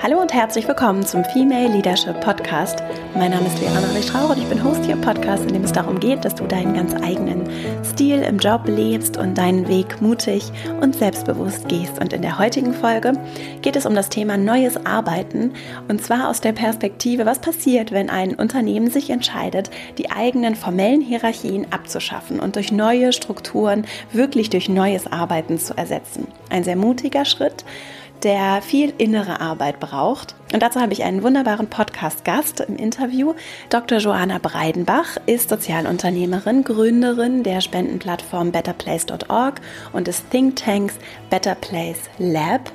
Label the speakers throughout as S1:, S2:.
S1: Hallo und herzlich willkommen zum Female Leadership Podcast. Mein Name ist Leona Richtrauch und ich bin Host hier im Podcast, in dem es darum geht, dass du deinen ganz eigenen Stil im Job lebst und deinen Weg mutig und selbstbewusst gehst. Und in der heutigen Folge geht es um das Thema neues Arbeiten und zwar aus der Perspektive, was passiert, wenn ein Unternehmen sich entscheidet, die eigenen formellen Hierarchien abzuschaffen und durch neue Strukturen wirklich durch neues Arbeiten zu ersetzen. Ein sehr mutiger Schritt der viel innere Arbeit braucht. Und dazu habe ich einen wunderbaren Podcast-Gast im Interview. Dr. Joanna Breidenbach ist Sozialunternehmerin, Gründerin der Spendenplattform betterplace.org und des Thinktanks Better Place Lab.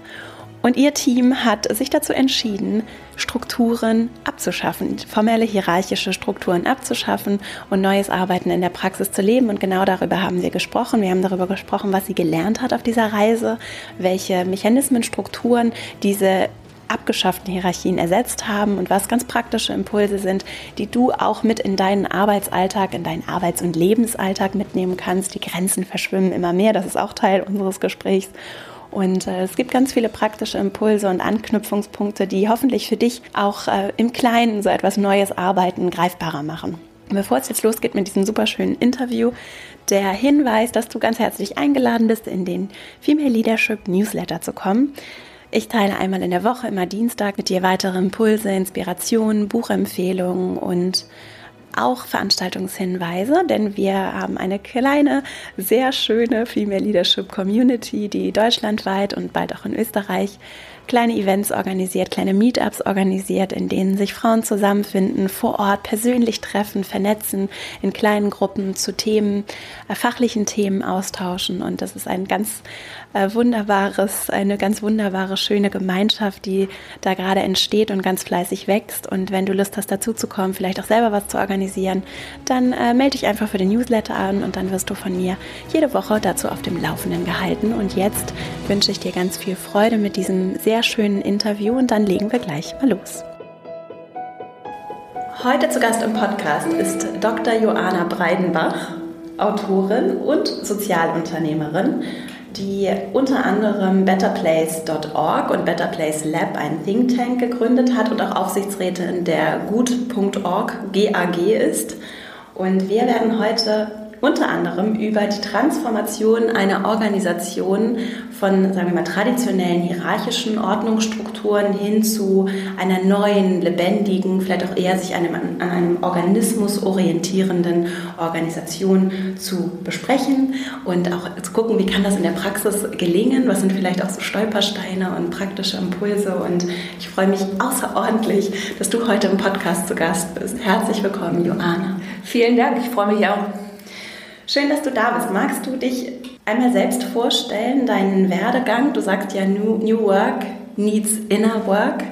S1: Und ihr Team hat sich dazu entschieden, Strukturen abzuschaffen, formelle hierarchische Strukturen abzuschaffen und neues Arbeiten in der Praxis zu leben. Und genau darüber haben wir gesprochen. Wir haben darüber gesprochen, was sie gelernt hat auf dieser Reise, welche Mechanismen, Strukturen diese abgeschafften Hierarchien ersetzt haben und was ganz praktische Impulse sind, die du auch mit in deinen Arbeitsalltag, in deinen Arbeits- und Lebensalltag mitnehmen kannst. Die Grenzen verschwimmen immer mehr, das ist auch Teil unseres Gesprächs. Und äh, es gibt ganz viele praktische Impulse und Anknüpfungspunkte, die hoffentlich für dich auch äh, im Kleinen so etwas Neues Arbeiten greifbarer machen. Bevor es jetzt losgeht mit diesem super schönen Interview, der Hinweis, dass du ganz herzlich eingeladen bist, in den Female Leadership Newsletter zu kommen. Ich teile einmal in der Woche, immer Dienstag, mit dir weitere Impulse, Inspirationen, Buchempfehlungen und auch Veranstaltungshinweise, denn wir haben eine kleine, sehr schöne Female Leadership Community, die deutschlandweit und bald auch in Österreich kleine Events organisiert, kleine Meetups organisiert, in denen sich Frauen zusammenfinden, vor Ort persönlich treffen, vernetzen, in kleinen Gruppen zu Themen, äh, fachlichen Themen austauschen. Und das ist ein ganz äh, wunderbares, eine ganz wunderbare, schöne Gemeinschaft, die da gerade entsteht und ganz fleißig wächst. Und wenn du Lust hast, dazu zu kommen, vielleicht auch selber was zu organisieren, dann äh, melde dich einfach für den Newsletter an und dann wirst du von mir jede Woche dazu auf dem Laufenden gehalten. Und jetzt wünsche ich dir ganz viel Freude mit diesem sehr schönen Interview und dann legen wir gleich mal los. Heute zu Gast im Podcast ist Dr. Joanna Breidenbach, Autorin und Sozialunternehmerin die unter anderem betterplace.org und Better Place Lab, ein Think Tank, gegründet hat und auch Aufsichtsrätin der gut.org GAG ist. Und wir werden heute unter anderem über die Transformation einer Organisation von, sagen wir mal, traditionellen hierarchischen Ordnungsstrukturen hin zu einer neuen, lebendigen, vielleicht auch eher sich einem, an einem Organismus orientierenden Organisation zu besprechen und auch zu gucken, wie kann das in der Praxis gelingen, was sind vielleicht auch so Stolpersteine und praktische Impulse und ich freue mich außerordentlich, dass du heute im Podcast zu Gast bist. Herzlich willkommen, Joanna.
S2: Vielen Dank, ich freue mich auch.
S1: Schön, dass du da bist. Magst du dich einmal selbst vorstellen, deinen Werdegang? Du sagst ja New, New Work needs inner work.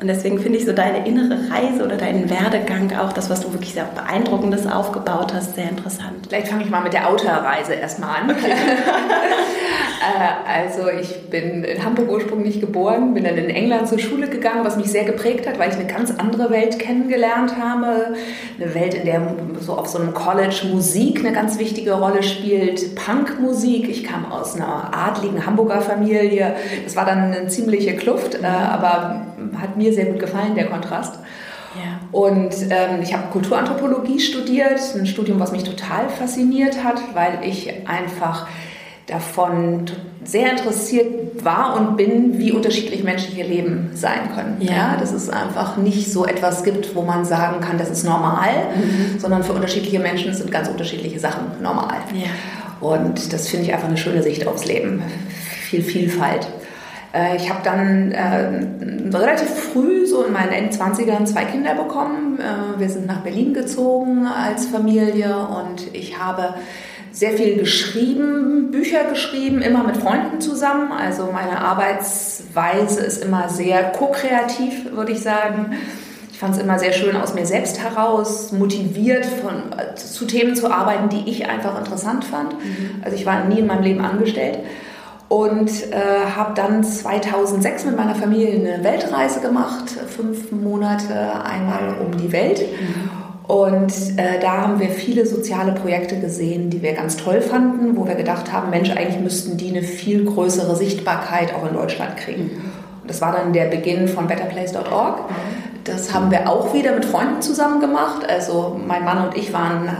S1: Und deswegen finde ich so deine innere Reise oder deinen Werdegang, auch das, was du wirklich sehr beeindruckendes aufgebaut hast, sehr interessant.
S2: Vielleicht fange ich mal mit der Outer-Reise erstmal an. Okay. Äh, also ich bin in Hamburg ursprünglich geboren, bin dann in England zur Schule gegangen, was mich sehr geprägt hat, weil ich eine ganz andere Welt kennengelernt habe. Eine Welt, in der so auf so einem College Musik eine ganz wichtige Rolle spielt. Punkmusik. Ich kam aus einer adligen Hamburger Familie. Das war dann eine ziemliche Kluft, äh, aber hat mir sehr gut gefallen, der Kontrast. Ja. Und ähm, ich habe Kulturanthropologie studiert, ein Studium, was mich total fasziniert hat, weil ich einfach davon sehr interessiert war und bin, wie unterschiedlich menschliche Leben sein können. Ja. ja dass es einfach nicht so etwas gibt, wo man sagen kann, das ist normal, mhm. sondern für unterschiedliche Menschen sind ganz unterschiedliche Sachen normal. Ja. Und das finde ich einfach eine schöne Sicht aufs Leben. Viel Vielfalt. Äh, ich habe dann äh, relativ früh, so in meinen Endzwanzigern, zwei Kinder bekommen. Äh, wir sind nach Berlin gezogen als Familie und ich habe sehr viel geschrieben, Bücher geschrieben, immer mit Freunden zusammen. Also meine Arbeitsweise ist immer sehr ko-kreativ, würde ich sagen. Ich fand es immer sehr schön aus mir selbst heraus, motiviert von, zu Themen zu arbeiten, die ich einfach interessant fand. Mhm. Also ich war nie in meinem Leben angestellt und äh, habe dann 2006 mit meiner Familie eine Weltreise gemacht, fünf Monate einmal um die Welt. Mhm. Und äh, da haben wir viele soziale Projekte gesehen, die wir ganz toll fanden, wo wir gedacht haben, Mensch, eigentlich müssten die eine viel größere Sichtbarkeit auch in Deutschland kriegen. Mhm. Das war dann der Beginn von betterplace.org. Das haben wir auch wieder mit Freunden zusammen gemacht. Also mein Mann und ich waren,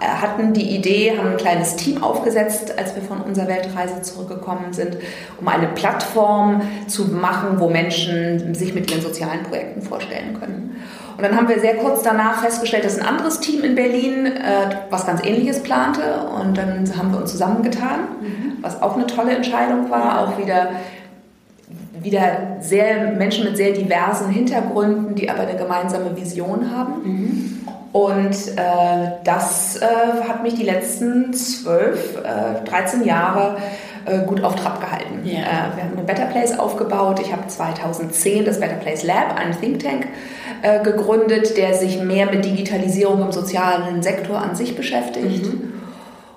S2: hatten die Idee, haben ein kleines Team aufgesetzt, als wir von unserer Weltreise zurückgekommen sind, um eine Plattform zu machen, wo Menschen sich mit ihren sozialen Projekten vorstellen können. Und dann haben wir sehr kurz danach festgestellt, dass ein anderes Team in Berlin äh, was ganz Ähnliches plante. Und dann haben wir uns zusammengetan, mhm. was auch eine tolle Entscheidung war, auch wieder wieder sehr Menschen mit sehr diversen Hintergründen, die aber eine gemeinsame Vision haben. Mhm. Und äh, das äh, hat mich die letzten zwölf, äh, 13 Jahre äh, gut auf Trab gehalten. Yeah. Äh, wir haben eine Better Place aufgebaut. Ich habe 2010 das Better Place Lab, einen Think Tank, äh, gegründet, der sich mehr mit Digitalisierung im sozialen Sektor an sich beschäftigt. Mhm.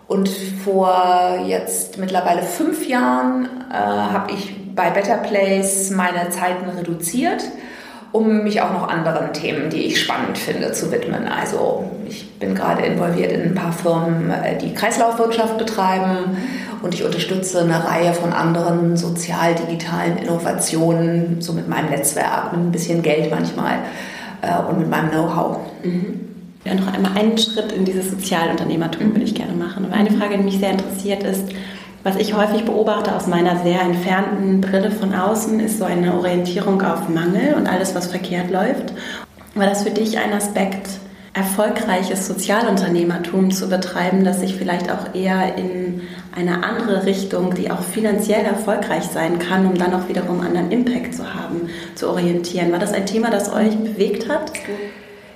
S2: Und vor jetzt mittlerweile fünf Jahren habe ich bei Better Place meine Zeiten reduziert, um mich auch noch anderen Themen, die ich spannend finde, zu widmen. Also ich bin gerade involviert in ein paar Firmen, äh, die Kreislaufwirtschaft betreiben und ich unterstütze eine Reihe von anderen sozial-digitalen Innovationen, so mit meinem Netzwerk, mit ein bisschen Geld manchmal äh, und mit meinem Know-how.
S1: Mhm. Ja, noch einmal einen Schritt in dieses Sozialunternehmertum würde ich gerne machen. Aber eine Frage, die mich sehr interessiert, ist, was ich häufig beobachte aus meiner sehr entfernten Brille von außen, ist so eine Orientierung auf Mangel und alles, was verkehrt läuft. War das für dich ein Aspekt, erfolgreiches Sozialunternehmertum zu betreiben, das sich vielleicht auch eher in eine andere Richtung, die auch finanziell erfolgreich sein kann, um dann auch wiederum anderen Impact zu haben, zu orientieren? War das ein Thema, das euch bewegt hat?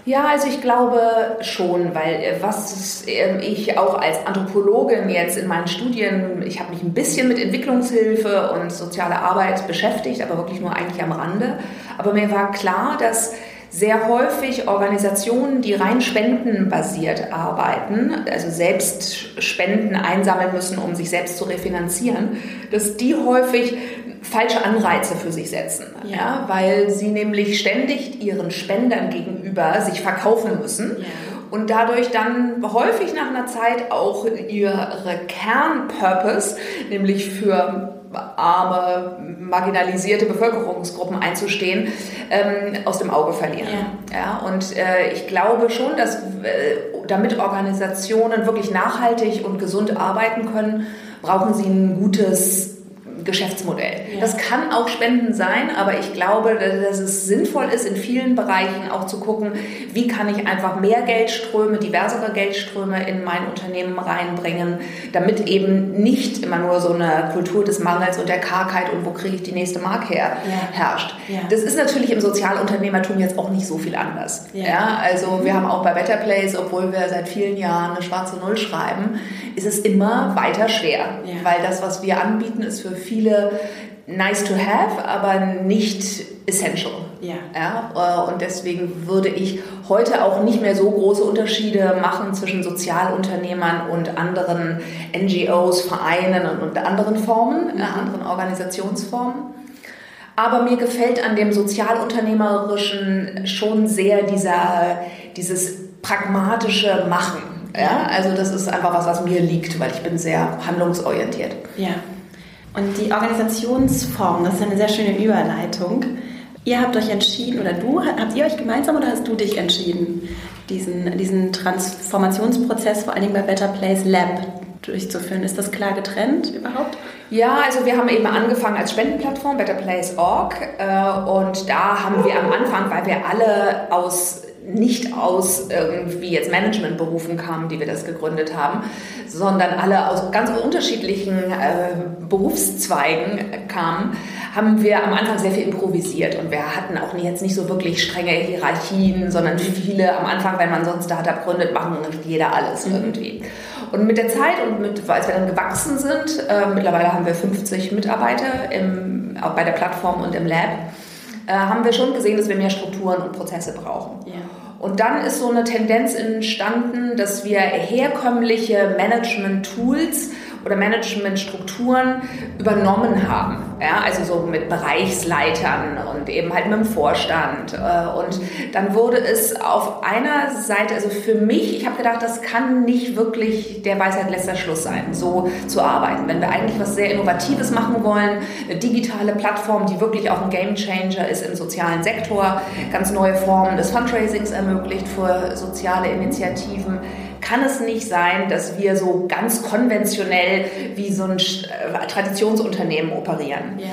S2: Ja, also ich glaube schon, weil äh, was ähm, ich auch als Anthropologin jetzt in meinen Studien, ich habe mich ein bisschen mit Entwicklungshilfe und sozialer Arbeit beschäftigt, aber wirklich nur eigentlich am Rande. Aber mir war klar, dass sehr häufig Organisationen, die rein spendenbasiert arbeiten, also selbst Spenden einsammeln müssen, um sich selbst zu refinanzieren, dass die häufig falsche Anreize für sich setzen, ja. ja. weil sie nämlich ständig ihren Spendern gegenüber sich verkaufen müssen. Ja. Und dadurch dann häufig nach einer Zeit auch ihre Kernpurpose, nämlich für arme, marginalisierte Bevölkerungsgruppen einzustehen, ähm, aus dem Auge verlieren. Ja. ja und äh, ich glaube schon, dass äh, damit Organisationen wirklich nachhaltig und gesund arbeiten können, brauchen sie ein gutes Geschäftsmodell. Ja. Das kann auch Spenden sein, aber ich glaube, dass es sinnvoll ist, in vielen Bereichen auch zu gucken, wie kann ich einfach mehr Geldströme, diversere Geldströme in mein Unternehmen reinbringen, damit eben nicht immer nur so eine Kultur des Mangels und der Kargheit und wo kriege ich die nächste Mark her ja. herrscht. Ja. Das ist natürlich im Sozialunternehmertum jetzt auch nicht so viel anders. Ja. also wir haben auch bei Better Place, obwohl wir seit vielen Jahren eine schwarze Null schreiben, ist es immer weiter schwer, weil das, was wir anbieten, ist für viele nice to have, aber nicht essential. Ja. ja. Äh, und deswegen würde ich heute auch nicht mehr so große Unterschiede machen zwischen Sozialunternehmern und anderen NGOs, Vereinen und, anderen Formen, mhm. anderen Organisationsformen. Aber mir gefällt an dem Sozialunternehmerischen schon sehr dieser, dieses pragmatische Machen. Ja? Also das ist einfach was, was mir liegt, weil ich bin sehr handlungsorientiert.
S1: Ja. Und die Organisationsform, das ist eine sehr schöne Überleitung. Ihr habt euch entschieden, oder du, habt ihr euch gemeinsam oder hast du dich entschieden, diesen, diesen Transformationsprozess vor allen Dingen bei Better Place Lab durchzuführen? Ist das klar getrennt überhaupt?
S2: Ja, also wir haben eben angefangen als Spendenplattform betterplace.org äh, und da haben wir am Anfang, weil wir alle aus nicht aus irgendwie jetzt Managementberufen kamen, die wir das gegründet haben, sondern alle aus ganz unterschiedlichen äh, Berufszweigen kamen, haben wir am Anfang sehr viel improvisiert und wir hatten auch jetzt nicht so wirklich strenge Hierarchien, sondern viele am Anfang, wenn man so ein Startup gründet, machen jeder alles mhm. irgendwie. Und mit der Zeit und mit, als wir dann gewachsen sind, äh, mittlerweile haben wir 50 Mitarbeiter im, auch bei der Plattform und im Lab, äh, haben wir schon gesehen, dass wir mehr Strukturen und Prozesse brauchen. Ja. Und dann ist so eine Tendenz entstanden, dass wir herkömmliche Management-Tools oder Management-Strukturen übernommen haben. Ja, also so mit Bereichsleitern und eben halt mit dem Vorstand. Äh, und dann wurde es auf einer Seite, also für mich, ich habe gedacht, das kann nicht wirklich der Weisheit letzter Schluss sein, so zu arbeiten. Wenn wir eigentlich was sehr Innovatives machen wollen, eine digitale Plattform, die wirklich auch ein Gamechanger ist im sozialen Sektor, ganz neue Formen des Fundraisings ermöglicht für soziale Initiativen, kann es nicht sein, dass wir so ganz konventionell wie so ein äh, Traditionsunternehmen operieren. Ja.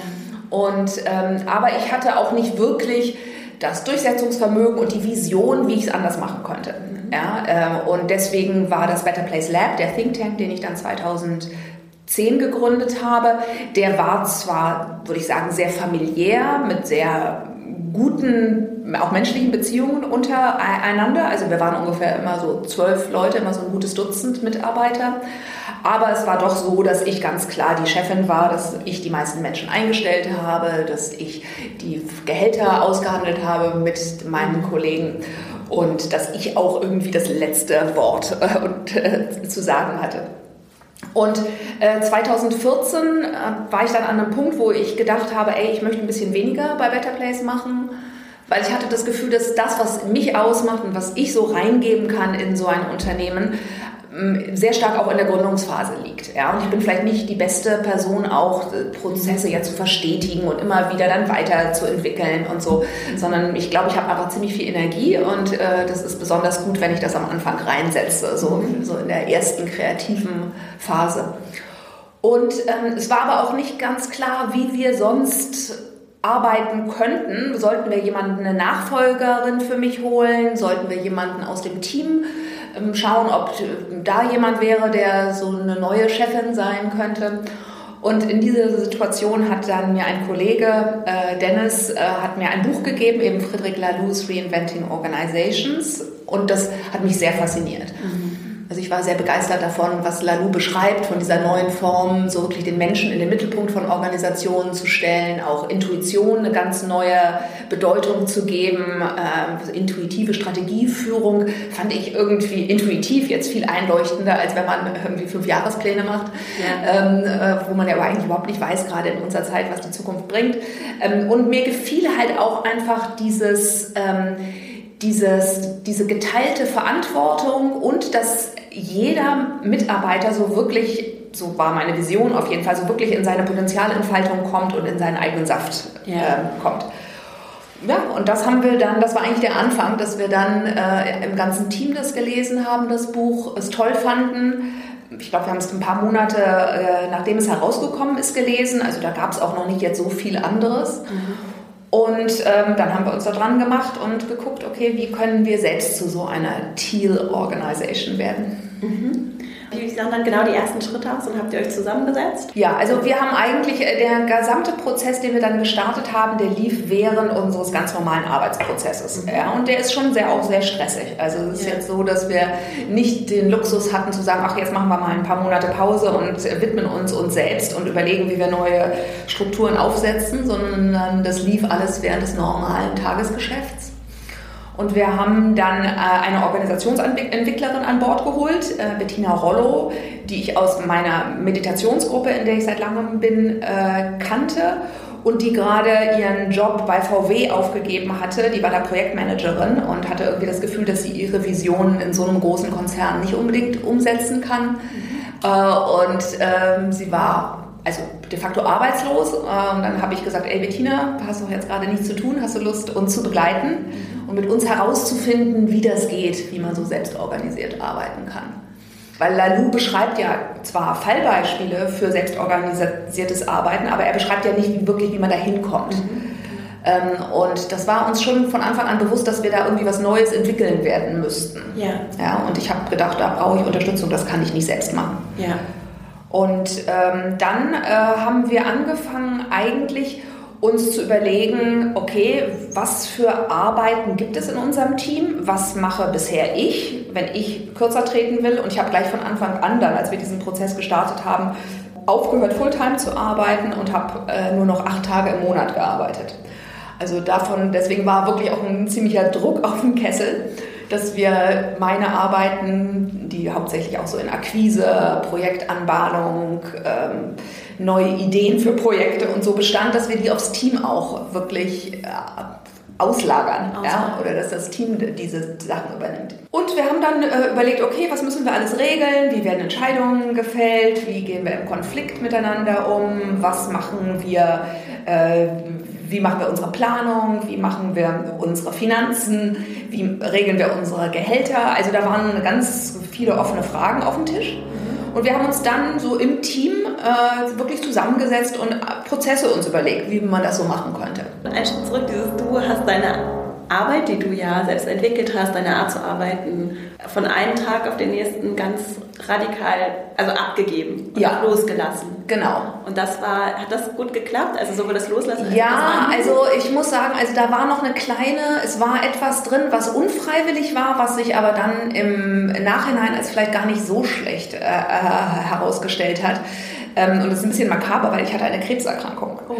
S2: Und, ähm, aber ich hatte auch nicht wirklich das Durchsetzungsvermögen und die Vision, wie ich es anders machen könnte. Mhm. Ja, äh, und deswegen war das Better Place Lab, der Think Tank, den ich dann 2010 gegründet habe, der war zwar, würde ich sagen, sehr familiär, mit sehr guten, auch menschlichen Beziehungen untereinander. Also wir waren ungefähr immer so zwölf Leute, immer so ein gutes Dutzend Mitarbeiter. Aber es war doch so, dass ich ganz klar die Chefin war, dass ich die meisten Menschen eingestellt habe, dass ich die Gehälter ausgehandelt habe mit meinen Kollegen und dass ich auch irgendwie das letzte Wort äh, äh, zu sagen hatte. Und äh, 2014 äh, war ich dann an einem Punkt, wo ich gedacht habe, ey, ich möchte ein bisschen weniger bei Better Place machen, weil ich hatte das Gefühl, dass das, was mich ausmacht und was ich so reingeben kann in so ein Unternehmen, sehr stark auch in der Gründungsphase liegt. Ja? Und ich bin vielleicht nicht die beste Person, auch äh, Prozesse ja zu verstetigen und immer wieder dann weiterzuentwickeln und so, sondern ich glaube, ich habe einfach ziemlich viel Energie und äh, das ist besonders gut, wenn ich das am Anfang reinsetze, so, so in der ersten kreativen Phase. Und ähm, es war aber auch nicht ganz klar, wie wir sonst arbeiten könnten. Sollten wir jemanden, eine Nachfolgerin für mich holen? Sollten wir jemanden aus dem Team ähm, schauen, ob da jemand wäre, der so eine neue Chefin sein könnte. Und in dieser Situation hat dann mir ein Kollege, äh, Dennis, äh, hat mir ein Buch gegeben, eben Friedrich Lalou's Reinventing Organizations. Und das hat mich sehr fasziniert. Mhm. Also ich war sehr begeistert davon, was Lalou beschreibt, von dieser neuen Form, so wirklich den Menschen in den Mittelpunkt von Organisationen zu stellen, auch Intuition eine ganz neue Bedeutung zu geben, äh, intuitive Strategieführung fand ich irgendwie intuitiv jetzt viel einleuchtender, als wenn man irgendwie fünf Jahrespläne macht, ja. ähm, äh, wo man ja eigentlich überhaupt nicht weiß, gerade in unserer Zeit, was die Zukunft bringt. Ähm, und mir gefiel halt auch einfach dieses... Dieses, diese geteilte Verantwortung und dass jeder Mitarbeiter so wirklich, so war meine Vision auf jeden Fall, so wirklich in seine Potenzialentfaltung kommt und in seinen eigenen Saft ja. äh, kommt. Ja, und das haben wir dann, das war eigentlich der Anfang, dass wir dann äh, im ganzen Team das gelesen haben, das Buch, es toll fanden. Ich glaube, wir haben es ein paar Monate, äh, nachdem es herausgekommen ist, gelesen. Also da gab es auch noch nicht jetzt so viel anderes. Mhm. Und ähm, dann haben wir uns da dran gemacht und geguckt, okay, wie können wir selbst zu so einer Teal Organization werden.
S1: Mhm. Wie sahen dann genau die ersten Schritte aus und habt ihr euch zusammengesetzt?
S2: Ja, also wir haben eigentlich, äh, der gesamte Prozess, den wir dann gestartet haben, der lief während unseres ganz normalen Arbeitsprozesses. Mhm. Ja, und der ist schon sehr, auch sehr stressig. Also es ist ja. jetzt so, dass wir nicht den Luxus hatten zu sagen, ach, jetzt machen wir mal ein paar Monate Pause und widmen uns uns selbst und überlegen, wie wir neue Strukturen aufsetzen, sondern das lief alles während des normalen Tagesgeschäfts. Und wir haben dann äh, eine Organisationsentwicklerin an Bord geholt, äh, Bettina Rollo, die ich aus meiner Meditationsgruppe, in der ich seit langem bin, äh, kannte und die gerade ihren Job bei VW aufgegeben hatte. Die war da Projektmanagerin und hatte irgendwie das Gefühl, dass sie ihre Vision in so einem großen Konzern nicht unbedingt umsetzen kann. Mhm. und ähm, sie war also de facto arbeitslos. Und dann habe ich gesagt, ey Bettina, hast doch jetzt gerade nichts zu tun, hast du Lust, uns zu begleiten und mit uns herauszufinden, wie das geht, wie man so selbstorganisiert arbeiten kann. Weil Lalou beschreibt ja zwar Fallbeispiele für selbstorganisiertes Arbeiten, aber er beschreibt ja nicht wirklich, wie man da hinkommt. Mhm. Ähm, und das war uns schon von Anfang an bewusst, dass wir da irgendwie was Neues entwickeln werden müssten. Ja. ja und ich habe gedacht, da brauche ich Unterstützung, das kann ich nicht selbst machen. Ja. Und ähm, dann äh, haben wir angefangen, eigentlich uns zu überlegen, okay, was für Arbeiten gibt es in unserem Team? Was mache bisher ich, wenn ich kürzer treten will? Und ich habe gleich von Anfang an dann, als wir diesen Prozess gestartet haben, aufgehört, Fulltime zu arbeiten und habe äh, nur noch acht Tage im Monat gearbeitet. Also davon, deswegen war wirklich auch ein ziemlicher Druck auf dem Kessel. Dass wir meine Arbeiten, die hauptsächlich auch so in Akquise, Projektanbahnung, ähm, neue Ideen für Projekte und so bestand, dass wir die aufs Team auch wirklich äh, auslagern, auslagern. Ja, oder dass das Team diese Sachen übernimmt. Und wir haben dann äh, überlegt, okay, was müssen wir alles regeln, wie werden Entscheidungen gefällt, wie gehen wir im Konflikt miteinander um, was machen wir, äh, wie machen wir unsere Planung, wie machen wir unsere Finanzen, wie regeln wir unsere Gehälter. Also da waren ganz viele offene Fragen auf dem Tisch. Und wir haben uns dann so im Team äh, wirklich zusammengesetzt und Prozesse uns überlegt, wie man das so machen könnte.
S1: Ein Schritt zurück, dieses Du hast deine Arbeit, die du ja selbst entwickelt hast, deine Art zu arbeiten, von einem Tag auf den nächsten ganz radikal, also abgegeben und ja. losgelassen.
S2: Genau.
S1: Und das war, hat das gut geklappt? Also sowohl das Loslassen
S2: Ja, also ich muss sagen, also da war noch eine kleine, es war etwas drin, was unfreiwillig war, was sich aber dann im Nachhinein als vielleicht gar nicht so schlecht äh, äh herausgestellt hat. Ähm, und das ist ein bisschen makaber, weil ich hatte eine Krebserkrankung. Oh.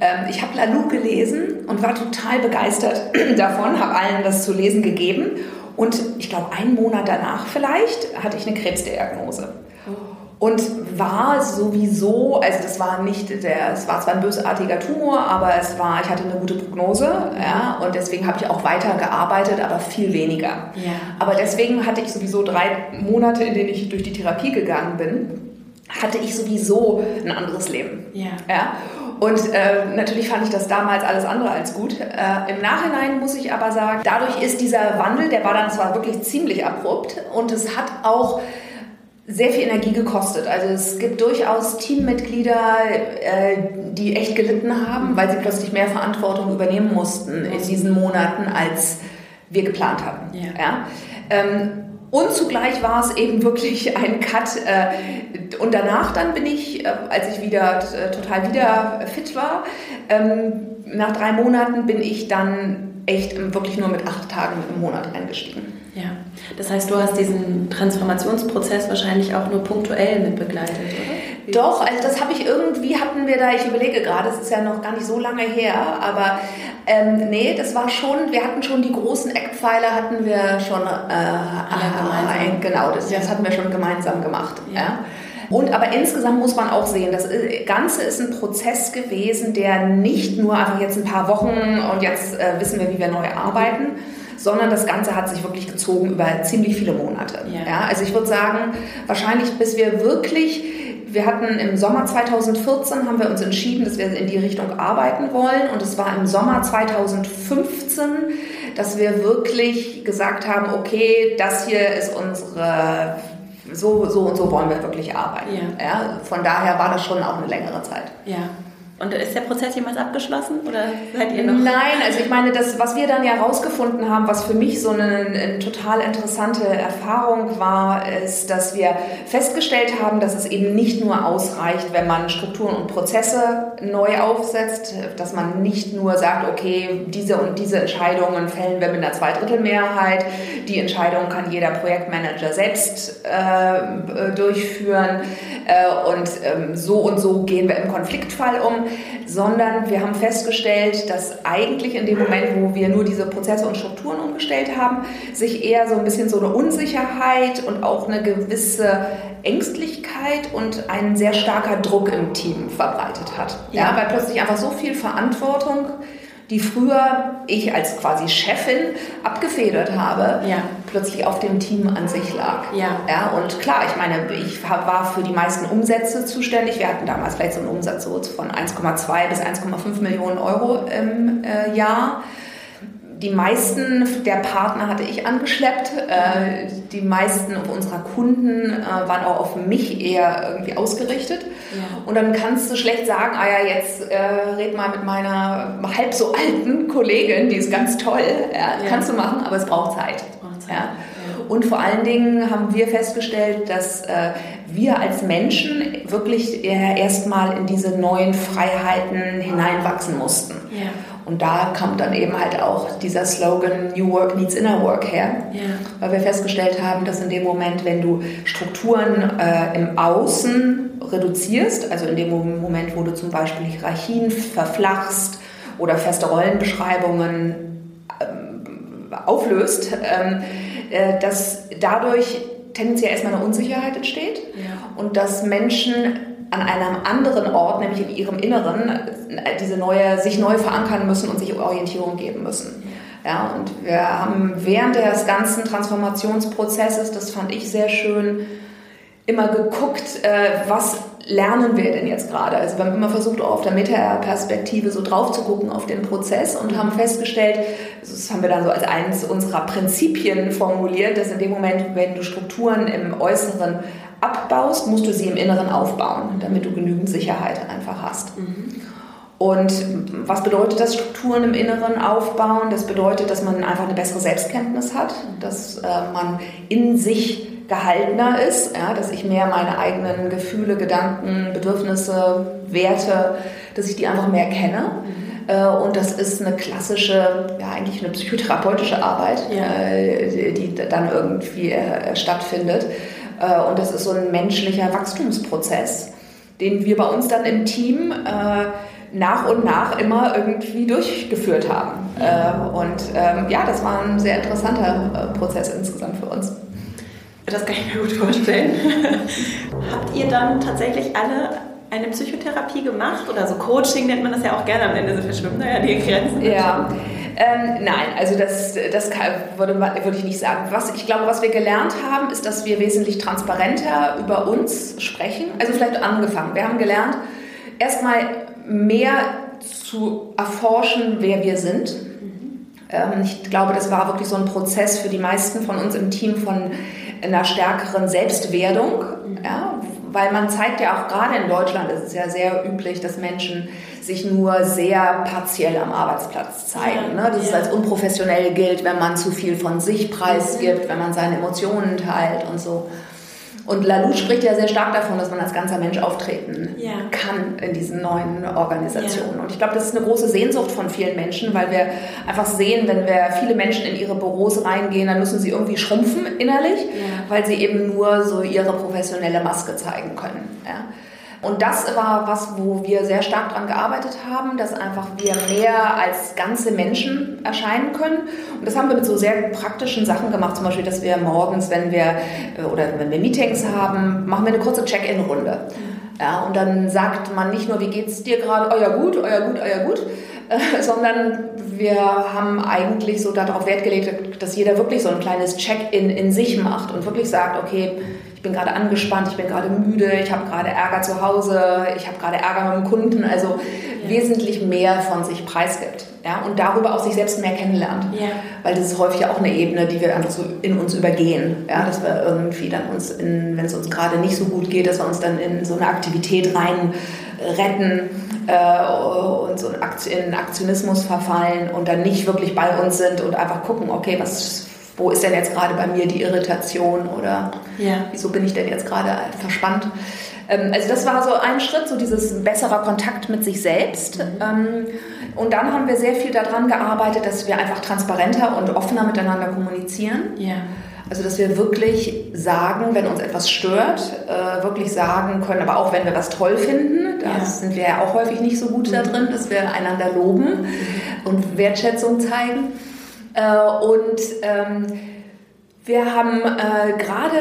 S2: Ähm, ich habe Lalou gelesen und war total begeistert davon, habe allen das zu lesen gegeben. Und ich glaube, einen Monat danach vielleicht hatte ich eine Krebsdiagnose. Und war sowieso, also das war nicht der, es war zwar ein bösartiger Tumor, aber es war, ich hatte eine gute Prognose, ja, und deswegen habe ich auch weiter gearbeitet, aber viel weniger. Ja. Aber deswegen hatte ich sowieso drei Monate, in denen ich durch die Therapie gegangen bin, hatte ich sowieso ein anderes Leben. Ja. ja? Und äh, natürlich fand ich das damals alles andere als gut. Äh, Im Nachhinein muss ich aber sagen, dadurch ist dieser Wandel, der war dann zwar wirklich ziemlich abrupt und es hat auch sehr viel Energie gekostet. Also es gibt durchaus Teammitglieder, äh, die echt gelitten haben, weil sie plötzlich mehr Verantwortung übernehmen mussten in diesen Monaten, als wir geplant hatten. Ja. ja? Ähm, und zugleich war es eben wirklich ein Cut. Äh, und danach dann bin ich, äh, als ich wieder äh, total wieder fit war, ähm, nach drei Monaten bin ich dann echt wirklich nur mit acht Tagen im Monat eingestiegen.
S1: Ja, das heißt, du hast diesen Transformationsprozess wahrscheinlich auch nur punktuell mit begleitet, oder?
S2: Doch, also das habe ich irgendwie, hatten wir da, ich überlege gerade, es ist ja noch gar nicht so lange her, aber ähm, nee, das war schon, wir hatten schon die großen Eckpfeiler, hatten wir schon, äh, ja, genau, das, ja. das, hatten wir schon gemeinsam gemacht. Ja. ja. Und aber insgesamt muss man auch sehen, das Ganze ist ein Prozess gewesen, der nicht nur einfach jetzt ein paar Wochen und jetzt äh, wissen wir, wie wir neu arbeiten, sondern das Ganze hat sich wirklich gezogen über ziemlich viele Monate. Ja. ja also ich würde sagen, wahrscheinlich bis wir wirklich wir hatten im Sommer 2014 haben wir uns entschieden, dass wir in die Richtung arbeiten wollen und es war im Sommer 2015, dass wir wirklich gesagt haben, okay, das hier ist unsere so, so und so wollen wir wirklich arbeiten. Ja. ja. von daher war das schon auch eine längere Zeit.
S1: Ja. Und ist der Prozess jemals abgeschlossen oder seid ihr noch?
S2: Nein, also ich meine, das, was wir dann ja herausgefunden haben, was für mich so eine, eine, total interessante Erfahrung war, ist, dass wir festgestellt haben, dass es eben nicht nur ausreicht, wenn man Strukturen und Prozesse neu aufsetzt, dass man nicht nur sagt, okay, diese und diese Entscheidungen fällen wir mit einer Zweidrittelmehrheit, die Entscheidung kann jeder Projektmanager selbst äh, durchführen. Äh, und ähm, so und so gehen wir im Konfliktfall um sondern wir haben festgestellt, dass eigentlich in dem Moment, wo wir nur diese Prozesse und Strukturen umgestellt haben, sich eher so ein bisschen so eine Unsicherheit und auch eine gewisse Ängstlichkeit und ein sehr starker Druck im Team verbreitet hat. Ja, ja weil plötzlich einfach so viel Verantwortung die früher ich als quasi Chefin abgefedert habe, ja. plötzlich auf dem Team an sich lag. Ja. ja. Und klar, ich meine, ich war für die meisten Umsätze zuständig. Wir hatten damals vielleicht so einen Umsatz von 1,2 bis 1,5 Millionen Euro im äh, Jahr die meisten der Partner hatte ich angeschleppt. Äh, die meisten unserer Kunden äh, waren auch auf mich eher irgendwie ausgerichtet. Ja. Und dann kannst du schlecht sagen, ah ja, jetzt äh, red mal mit meiner halb so alten Kollegin, die ist ganz toll. Ja, ja. Kannst du machen, aber es braucht Zeit. Braucht Zeit. Und vor allen Dingen haben wir festgestellt, dass äh, wir als Menschen wirklich erstmal in diese neuen Freiheiten hineinwachsen mussten. Ja. Und da kommt dann eben halt auch dieser Slogan New Work needs Inner Work her, ja. weil wir festgestellt haben, dass in dem Moment, wenn du Strukturen äh, im Außen reduzierst, also in dem Moment, wo du zum Beispiel Hierarchien verflachst oder feste Rollenbeschreibungen ähm, auflöst, ähm, äh, dass dadurch tendenziell erstmal eine Unsicherheit entsteht ja. und dass Menschen an einem anderen Ort, nämlich in ihrem Inneren, diese neue, sich neu verankern müssen und sich Orientierung geben müssen. Ja, und wir haben während des ganzen Transformationsprozesses, das fand ich sehr schön, immer geguckt, äh, was lernen wir denn jetzt gerade? Also wir haben immer versucht, auch auf der Meta-Perspektive so drauf zu gucken auf den Prozess und haben festgestellt, das haben wir dann so als eines unserer Prinzipien formuliert, dass in dem Moment, wenn du Strukturen im Äußeren abbaust, musst du sie im Inneren aufbauen, damit du genügend Sicherheit einfach hast. Mhm. Und was bedeutet das, Strukturen im Inneren aufbauen? Das bedeutet, dass man einfach eine bessere Selbstkenntnis hat, dass äh, man in sich gehaltener ist, ja, dass ich mehr meine eigenen Gefühle, Gedanken, Bedürfnisse, Werte, dass ich die einfach mehr kenne. Mhm. Äh, und das ist eine klassische, ja eigentlich eine psychotherapeutische Arbeit, ja. äh, die dann irgendwie äh, stattfindet. Äh, und das ist so ein menschlicher Wachstumsprozess, den wir bei uns dann im Team äh, nach und nach immer irgendwie durchgeführt haben. Äh, und ähm, ja, das war ein sehr interessanter Prozess insgesamt für uns.
S1: Das kann ich mir gut vorstellen. Habt ihr dann tatsächlich alle eine Psychotherapie gemacht oder so Coaching nennt man das ja auch gerne am Ende, so verschwimmen da ja die Grenzen.
S2: Ja, ähm, nein, also das, das kann, würde, würde ich nicht sagen. Was, ich glaube, was wir gelernt haben, ist, dass wir wesentlich transparenter über uns sprechen. Also vielleicht angefangen. Wir haben gelernt, erstmal mehr zu erforschen, wer wir sind. Ähm, ich glaube, das war wirklich so ein Prozess für die meisten von uns im Team von einer stärkeren Selbstwerdung, ja, weil man zeigt ja auch gerade in Deutschland ist es ja sehr üblich, dass Menschen sich nur sehr partiell am Arbeitsplatz zeigen. Ne? Dass ja. es als unprofessionell gilt, wenn man zu viel von sich preisgibt, mhm. wenn man seine Emotionen teilt und so. Und Lalou spricht ja sehr stark davon, dass man als ganzer Mensch auftreten ja. kann in diesen neuen Organisationen. Ja. Und ich glaube, das ist eine große Sehnsucht von vielen Menschen, weil wir einfach sehen, wenn wir viele Menschen in ihre Büros reingehen, dann müssen sie irgendwie schrumpfen innerlich, ja. weil sie eben nur so ihre professionelle Maske zeigen können. Und das war was, wo wir sehr stark daran gearbeitet haben, dass einfach wir mehr als ganze Menschen erscheinen können. Und das haben wir mit so sehr praktischen Sachen gemacht, zum Beispiel, dass wir morgens, wenn wir äh, oder wenn wir Meetings haben, machen wir eine kurze Check-in-Runde. Ja, und dann sagt man nicht nur, wie geht's dir gerade, euer gut, euer gut, euer gut, äh, sondern wir haben eigentlich so darauf Wert gelegt, dass jeder wirklich so ein kleines Check-in in sich macht und wirklich sagt, okay, bin gerade angespannt, ich bin gerade müde, ich habe gerade Ärger zu Hause, ich habe gerade Ärger mit dem Kunden, also ja. wesentlich mehr von sich preisgibt. Ja, und darüber auch sich selbst mehr kennenlernt. Ja. Weil das ist häufig auch eine Ebene, die wir einfach so in uns übergehen. Ja, dass wir irgendwie dann uns, wenn es uns gerade nicht so gut geht, dass wir uns dann in so eine Aktivität rein retten äh, und so in Aktionismus verfallen und dann nicht wirklich bei uns sind und einfach gucken, okay, was wo ist denn jetzt gerade bei mir die Irritation oder ja. wieso bin ich denn jetzt gerade verspannt? Ähm, also das war so ein Schritt, so dieses besserer Kontakt mit sich selbst. Mhm. Ähm, und dann haben wir sehr viel daran gearbeitet, dass wir einfach transparenter und offener miteinander kommunizieren. Ja. Also dass wir wirklich sagen, wenn uns etwas stört, äh, wirklich sagen können, aber auch wenn wir was toll finden, da ja. sind wir ja auch häufig nicht so gut mhm. da drin, dass wir einander loben mhm. und Wertschätzung zeigen. Äh, und ähm, wir haben äh, gerade,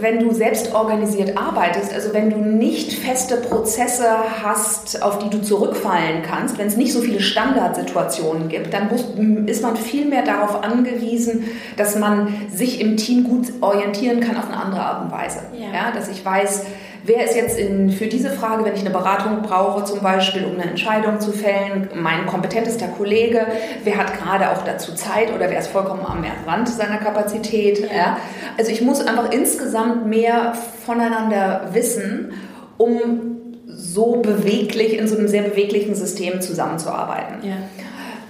S2: wenn du selbst organisiert arbeitest, also wenn du nicht feste Prozesse hast, auf die du zurückfallen kannst, wenn es nicht so viele Standardsituationen gibt, dann muss, ist man viel mehr darauf angewiesen, dass man sich im Team gut orientieren kann auf eine andere Art und Weise. Ja. ja dass ich weiß, Wer ist jetzt in, für diese Frage, wenn ich eine Beratung brauche, zum Beispiel, um eine Entscheidung zu fällen, mein kompetentester Kollege, wer hat gerade auch dazu Zeit oder wer ist vollkommen am Rand seiner Kapazität? Ja. Ja? Also ich muss einfach insgesamt mehr voneinander wissen, um so beweglich, in so einem sehr beweglichen System zusammenzuarbeiten. Ja.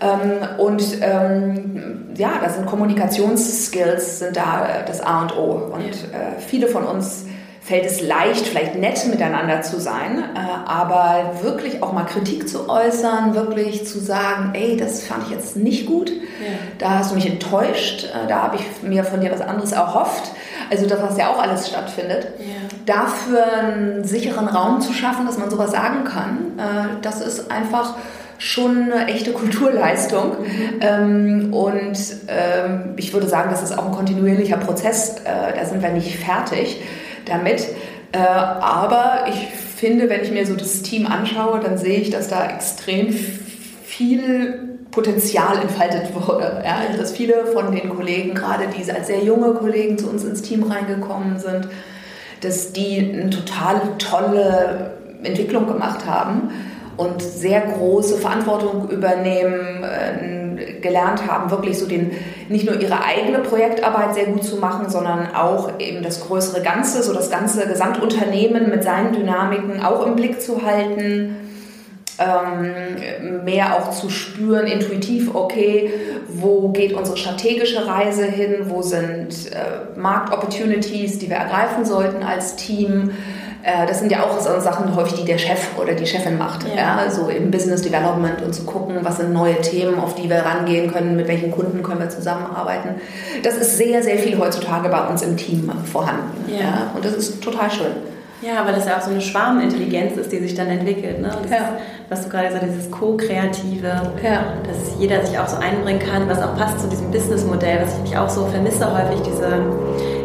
S2: Ähm, und ähm, ja, da sind Kommunikationsskills sind da das A und O. Und äh, viele von uns fällt es leicht, vielleicht nett miteinander zu sein, äh, aber wirklich auch mal Kritik zu äußern, wirklich zu sagen, ey, das fand ich jetzt nicht gut, ja. da hast du mich enttäuscht, äh, da habe ich mir von dir was anderes erhofft. Also das, was ja auch alles stattfindet. Ja. dafür einen sicheren Raum zu schaffen, dass man sowas sagen kann, äh, das ist einfach schon eine echte Kulturleistung. Mhm. Ähm, und ähm, ich würde sagen, das ist auch ein kontinuierlicher Prozess. Da sind wir nicht fertig damit. Äh, aber ich finde, wenn ich mir so das Team anschaue, dann sehe ich, dass da extrem viel Potenzial entfaltet wurde. Ja, also dass viele von den Kollegen, gerade die als sehr junge Kollegen zu uns ins Team reingekommen sind, dass die eine total tolle Entwicklung gemacht haben und sehr große Verantwortung übernehmen, äh, gelernt haben, wirklich so den, nicht nur ihre eigene Projektarbeit sehr gut zu machen, sondern auch eben das größere Ganze, so das ganze Gesamtunternehmen mit seinen Dynamiken auch im Blick zu halten. Ähm, mehr auch zu spüren, intuitiv, okay, wo geht unsere strategische Reise hin, wo sind äh, Marktopportunities, die wir ergreifen sollten als Team das sind ja auch so Sachen häufig, die der Chef oder die Chefin macht. Ja. ja. so im Business Development und zu gucken, was sind neue Themen, auf die wir rangehen können, mit welchen Kunden können wir zusammenarbeiten. Das ist sehr, sehr viel heutzutage bei uns im Team vorhanden. Ja. ja und das ist total schön.
S1: Ja, weil das ja auch so eine Schwarmintelligenz ist, die sich dann entwickelt. Ne? Das ja. was du gerade sagst, dieses Co-Kreative, ja. dass jeder sich auch so einbringen kann, was auch passt zu diesem Businessmodell, was ich mich auch so vermisse häufig, diese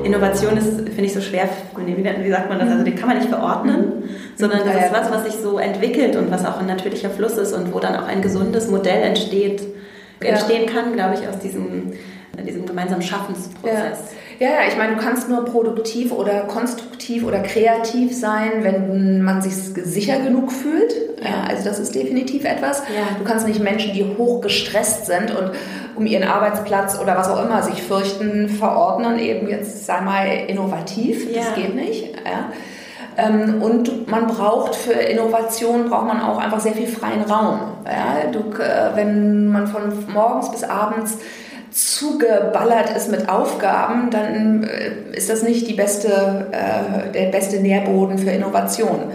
S1: Innovation ist, finde ich, so schwer, wie sagt man das, also die kann man nicht verordnen, mhm. sondern das ist was, was sich so entwickelt und was auch ein natürlicher Fluss ist und wo dann auch ein gesundes Modell entsteht, entstehen kann, glaube ich, aus diesem, diesem gemeinsamen Schaffensprozess.
S2: Ja. Ja, ich meine, du kannst nur produktiv oder konstruktiv oder kreativ sein, wenn man sich sicher genug fühlt. Ja. also das ist definitiv etwas. Ja. Du kannst nicht Menschen, die hoch gestresst sind und um ihren Arbeitsplatz oder was auch immer sich fürchten, verordnen, eben jetzt sei mal innovativ. Ja. Das geht nicht. Ja. Ähm, und man braucht für Innovation braucht man auch einfach sehr viel freien Raum. Ja, du, äh, wenn man von morgens bis abends zugeballert ist mit Aufgaben, dann äh, ist das nicht die beste, äh, der beste Nährboden für Innovation.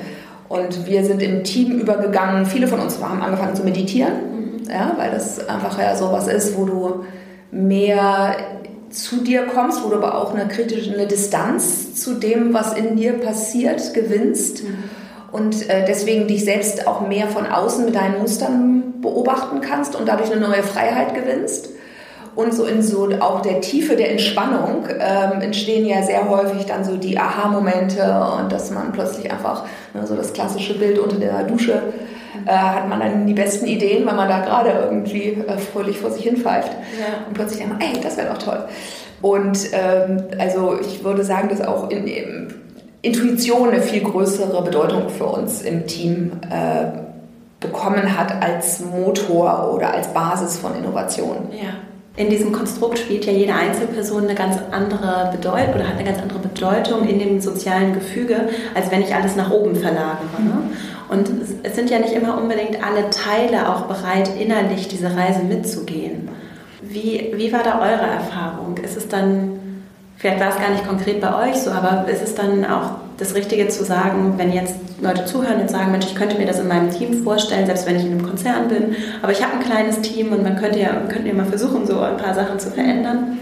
S2: Und wir sind im Team übergegangen. Viele von uns haben angefangen zu meditieren ja, weil das einfach ja sowas ist, wo du mehr zu dir kommst, wo du aber auch eine kritische eine Distanz zu dem, was in dir passiert, gewinnst. Mhm. Und äh, deswegen dich selbst auch mehr von außen mit deinen Mustern beobachten kannst und dadurch eine neue Freiheit gewinnst. Und so in so auch der Tiefe der Entspannung ähm, entstehen ja sehr häufig dann so die Aha-Momente und dass man plötzlich einfach ne, so das klassische Bild unter der Dusche äh, hat man dann die besten Ideen, weil man da gerade irgendwie äh, fröhlich vor sich hin pfeift. Ja. Und plötzlich denkt man, ey, das wäre doch toll. Und ähm, also ich würde sagen, dass auch in, in Intuition eine viel größere Bedeutung für uns im Team äh, bekommen hat als Motor oder als Basis von Innovation.
S1: Ja in diesem Konstrukt spielt ja jede Einzelperson eine ganz andere Bedeutung oder hat eine ganz andere Bedeutung in dem sozialen Gefüge, als wenn ich alles nach oben verlagere. Ne? Und es sind ja nicht immer unbedingt alle Teile auch bereit, innerlich diese Reise mitzugehen. Wie, wie war da eure Erfahrung? Ist es dann, vielleicht war es gar nicht konkret bei euch so, aber ist es dann auch das Richtige zu sagen, wenn jetzt Leute zuhören und sagen, Mensch, ich könnte mir das in meinem Team vorstellen, selbst wenn ich in einem Konzern bin, aber ich habe ein kleines Team und man könnte ja, könnten ja mal versuchen, so ein paar Sachen zu verändern.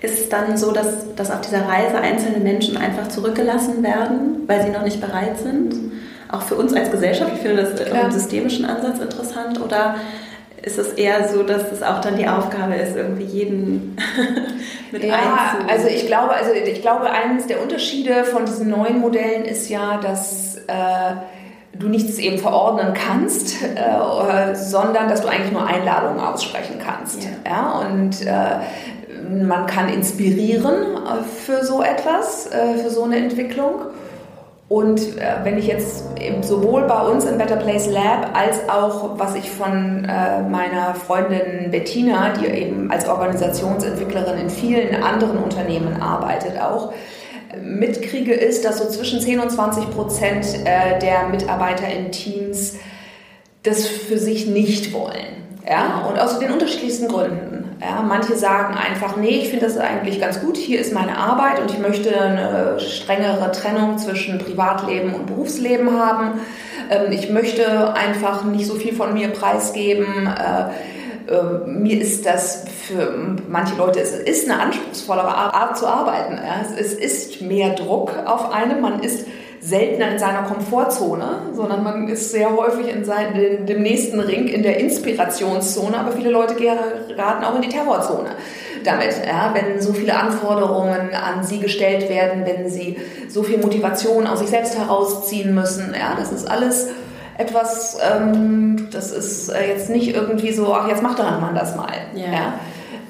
S1: Ist es dann so, dass, dass auf dieser Reise einzelne Menschen einfach zurückgelassen werden, weil sie noch nicht bereit sind? Auch für uns als Gesellschaft, ich finde das Klar. im systemischen Ansatz interessant, oder ist es eher so, dass es auch dann die Aufgabe ist, irgendwie jeden
S2: mit ja. Also ich glaube, also ich glaube, eines der Unterschiede von diesen neuen Modellen ist ja, dass äh, du nichts eben verordnen kannst, äh, sondern dass du eigentlich nur Einladungen aussprechen kannst. Ja. ja? Und äh, man kann inspirieren äh, für so etwas, äh, für so eine Entwicklung. Und äh, wenn ich jetzt sowohl bei uns im Better Place Lab als auch, was ich von äh, meiner Freundin Bettina, die eben als Organisationsentwicklerin in vielen anderen Unternehmen arbeitet, auch mitkriege, ist, dass so zwischen 10 und 20 Prozent äh, der Mitarbeiter in Teams das für sich nicht wollen. Ja, und aus den unterschiedlichsten Gründen. Ja, manche sagen einfach, nee, ich finde das eigentlich ganz gut, hier ist meine Arbeit und ich möchte eine strengere Trennung zwischen Privatleben und Berufsleben haben. Ähm, ich möchte einfach nicht so viel von mir preisgeben. Äh, Ähm, mir ist das für manche Leute, es ist eine anspruchsvollere Art zu arbeiten. Es ist mehr Druck auf einem, man ist seltener in seiner Komfortzone, sondern man ist sehr häufig in, sein, in dem nächsten Ring in der Inspirationszone, aber viele Leute geraten auch in die Terrorzone damit, ja, wenn so viele Anforderungen an sie gestellt werden, wenn sie so viel Motivation aus sich selbst herausziehen müssen. Ja, das ist alles etwas, ähm, das ist äh, jetzt nicht irgendwie so, ach, jetzt macht doch man das mal. Ja. ja.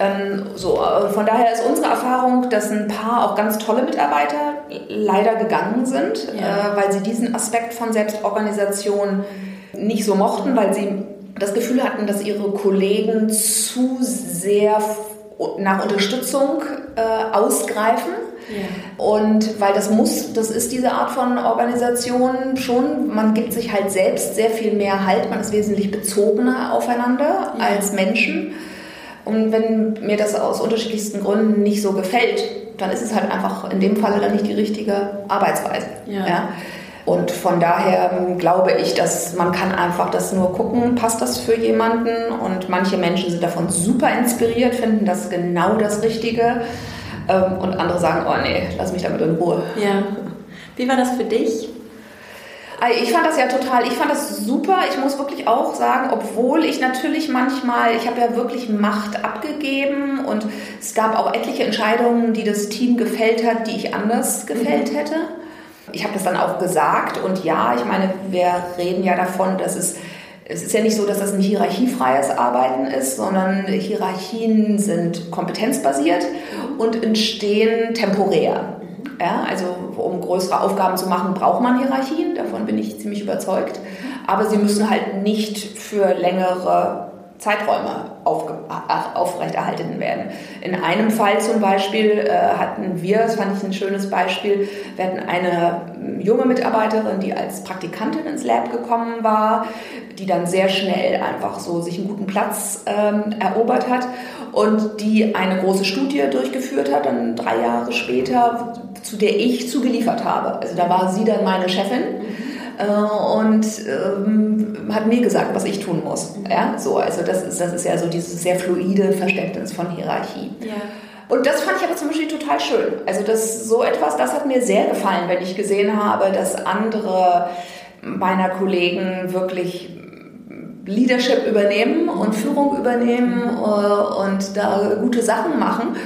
S2: Ähm, so, äh, von daher ist unsere Erfahrung, dass ein paar auch ganz tolle Mitarbeiter leider gegangen sind, ja. äh, weil sie diesen Aspekt von Selbstorganisation nicht so mochten, weil sie das Gefühl hatten, dass ihre Kollegen zu sehr nach Unterstützung äh, ausgreifen. Ja. Und weil das muss, das ist diese Art von Organisation schon, man gibt sich halt selbst sehr viel mehr Halt, man ist wesentlich bezogener aufeinander ja. als Menschen. Und wenn mir das aus unterschiedlichsten Gründen nicht so gefällt, dann ist es halt einfach in dem Falle dann nicht die richtige Arbeitsweise. Ja. ja? Und von daher glaube ich, dass man kann einfach das nur gucken, passt das für jemanden? Und manche Menschen sind davon super inspiriert, finden das genau das Richtige. Ähm, und andere sagen, oh nee, lass mich damit in Ruhe.
S1: Ja. Wie war das für dich?
S2: Ich fand das ja total, ich fand das super. Ich muss wirklich auch sagen, obwohl ich natürlich manchmal, ich habe ja wirklich Macht abgegeben und es gab auch etliche Entscheidungen, die das Team gefällt hat, die ich anders gefällt mhm. hätte. Ich habe das dann auch gesagt und ja, ich meine, wir reden ja davon, dass es es ist ja nicht so, dass das ein hierarchiefreies Arbeiten ist, sondern Hierarchien sind kompetenzbasiert und entstehen temporär. Ja, also um größere Aufgaben zu machen, braucht man Hierarchien, davon bin ich ziemlich überzeugt. Aber sie müssen halt nicht für längere Zeiträume aufrechterhalten werden. In einem Fall zum Beispiel äh, hatten wir, das fand ich ein schönes Beispiel, wir hatten eine ähm, junge Mitarbeiterin, die als Praktikantin ins Lab gekommen war, die dann sehr schnell einfach so sich einen guten Platz ähm, erobert hat und die eine große Studie durchgeführt hat, dann drei Jahre später, zu der ich zugeliefert habe. Also da war sie dann meine Chefin. Äh, und ähm, hat mir gesagt, was ich tun muss. Ja, so, also das ist, das ist ja so dieses sehr fluide Verständnis von Hierarchie. Ja. Und das fand ich aber zum Beispiel total schön. Also das so etwas, das hat mir sehr gefallen, wenn ich gesehen habe, dass andere meiner Kollegen wirklich Leadership übernehmen und Führung übernehmen äh, und da gute Sachen machen,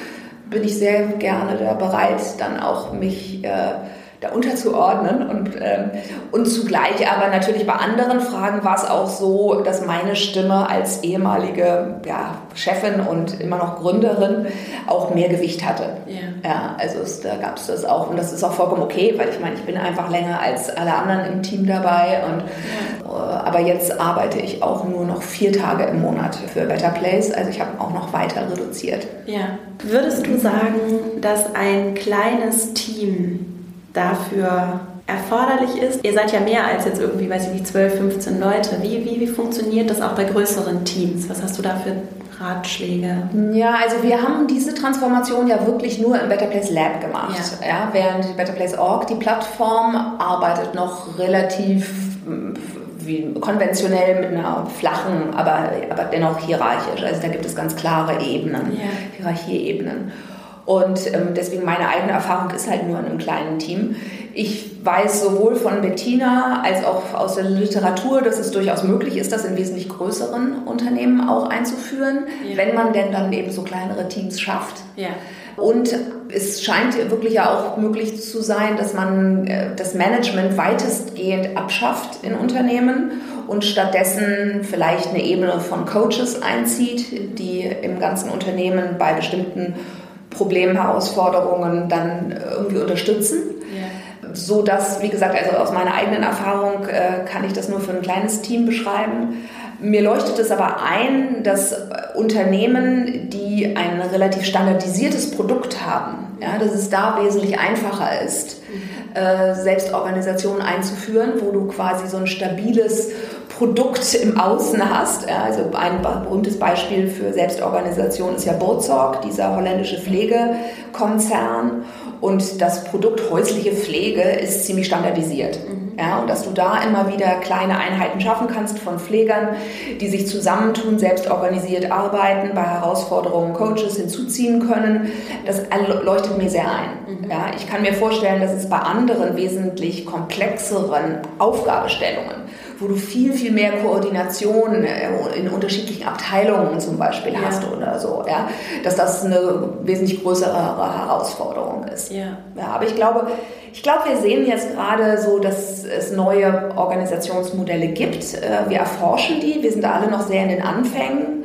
S2: bin ich sehr gerne da bereit, dann auch mich äh, da unterzuordnen. Und, ähm, und zugleich aber natürlich bei anderen Fragen war es auch so, dass meine Stimme als ehemalige ja, Chefin und immer noch Gründerin auch mehr Gewicht hatte. Ja. ja also es, da gab es das auch. Und das ist auch vollkommen okay, weil ich meine, ich bin einfach länger als alle anderen im Team dabei. Und, ja. äh, aber jetzt arbeite ich auch nur noch vier Tage im Monat für Better Place. Also ich habe auch noch weiter reduziert.
S1: Ja. Würdest du sagen, dass ein kleines Team dafür erforderlich ist. Ihr seid ja mehr als jetzt irgendwie, weiß ich nicht, 12, 15 Leute. Wie, wie, wie funktioniert das auch bei größeren Teams? Was hast du da für Ratschläge?
S2: Ja, also wir haben diese Transformation ja wirklich nur im Better Place Lab gemacht. Ja. ja während die Better Place Org, die Plattform, arbeitet noch relativ wie konventionell mit einer flachen, aber, aber dennoch hierarchisch. Also da gibt es ganz klare Ebenen, ja. Hierarchieebenen. Und ähm, deswegen meine eigene Erfahrung ist halt nur in einem kleinen Team. Ich weiß sowohl von Bettina als auch aus der Literatur, dass es durchaus möglich ist, das in wesentlich größeren Unternehmen auch einzuführen, ja. wenn man denn dann eben so kleinere Teams schafft. Ja. Und es scheint wirklich ja auch möglich zu sein, dass man äh, das Management weitestgehend abschafft in Unternehmen und stattdessen vielleicht eine Ebene von Coaches einzieht, die im ganzen Unternehmen bei bestimmten Problemen, Herausforderungen dann irgendwie unterstützen. Ja. So dass, wie gesagt, also aus meiner eigenen Erfahrung äh, kann ich das nur für ein kleines Team beschreiben. Mir leuchtet es aber ein, dass Unternehmen, die ein relativ standardisiertes Produkt haben, ja, dass es da wesentlich einfacher ist, mhm. äh, Selbstorganisationen einzuführen, wo du quasi so ein stabiles Produkt im Außen hast. Also ein berühmtes Beispiel für Selbstorganisation ist ja Burzorg, dieser holländische Pflegekonzern. Und das Produkt häusliche Pflege ist ziemlich standardisiert. Mhm. Ja, und dass du da immer wieder kleine Einheiten schaffen kannst von Pflegern, die sich zusammentun, selbst organisiert arbeiten, bei Herausforderungen Coaches hinzuziehen können. Das leuchtet mir sehr ein. Mhm. Ja, ich kann mir vorstellen, dass es bei anderen wesentlich komplexeren Aufgabestellungen wo du viel, viel mehr Koordination äh, in unterschiedlichen Abteilungen zum Beispiel ja. hast oder so, ja, dass das eine wesentlich größere Herausforderung ist. Ja. ja aber ich glaube, ich glaube, wir sehen jetzt gerade so, dass es neue Organisationsmodelle gibt. Äh, wir erforschen die, wir sind da alle noch sehr in den Anfängen.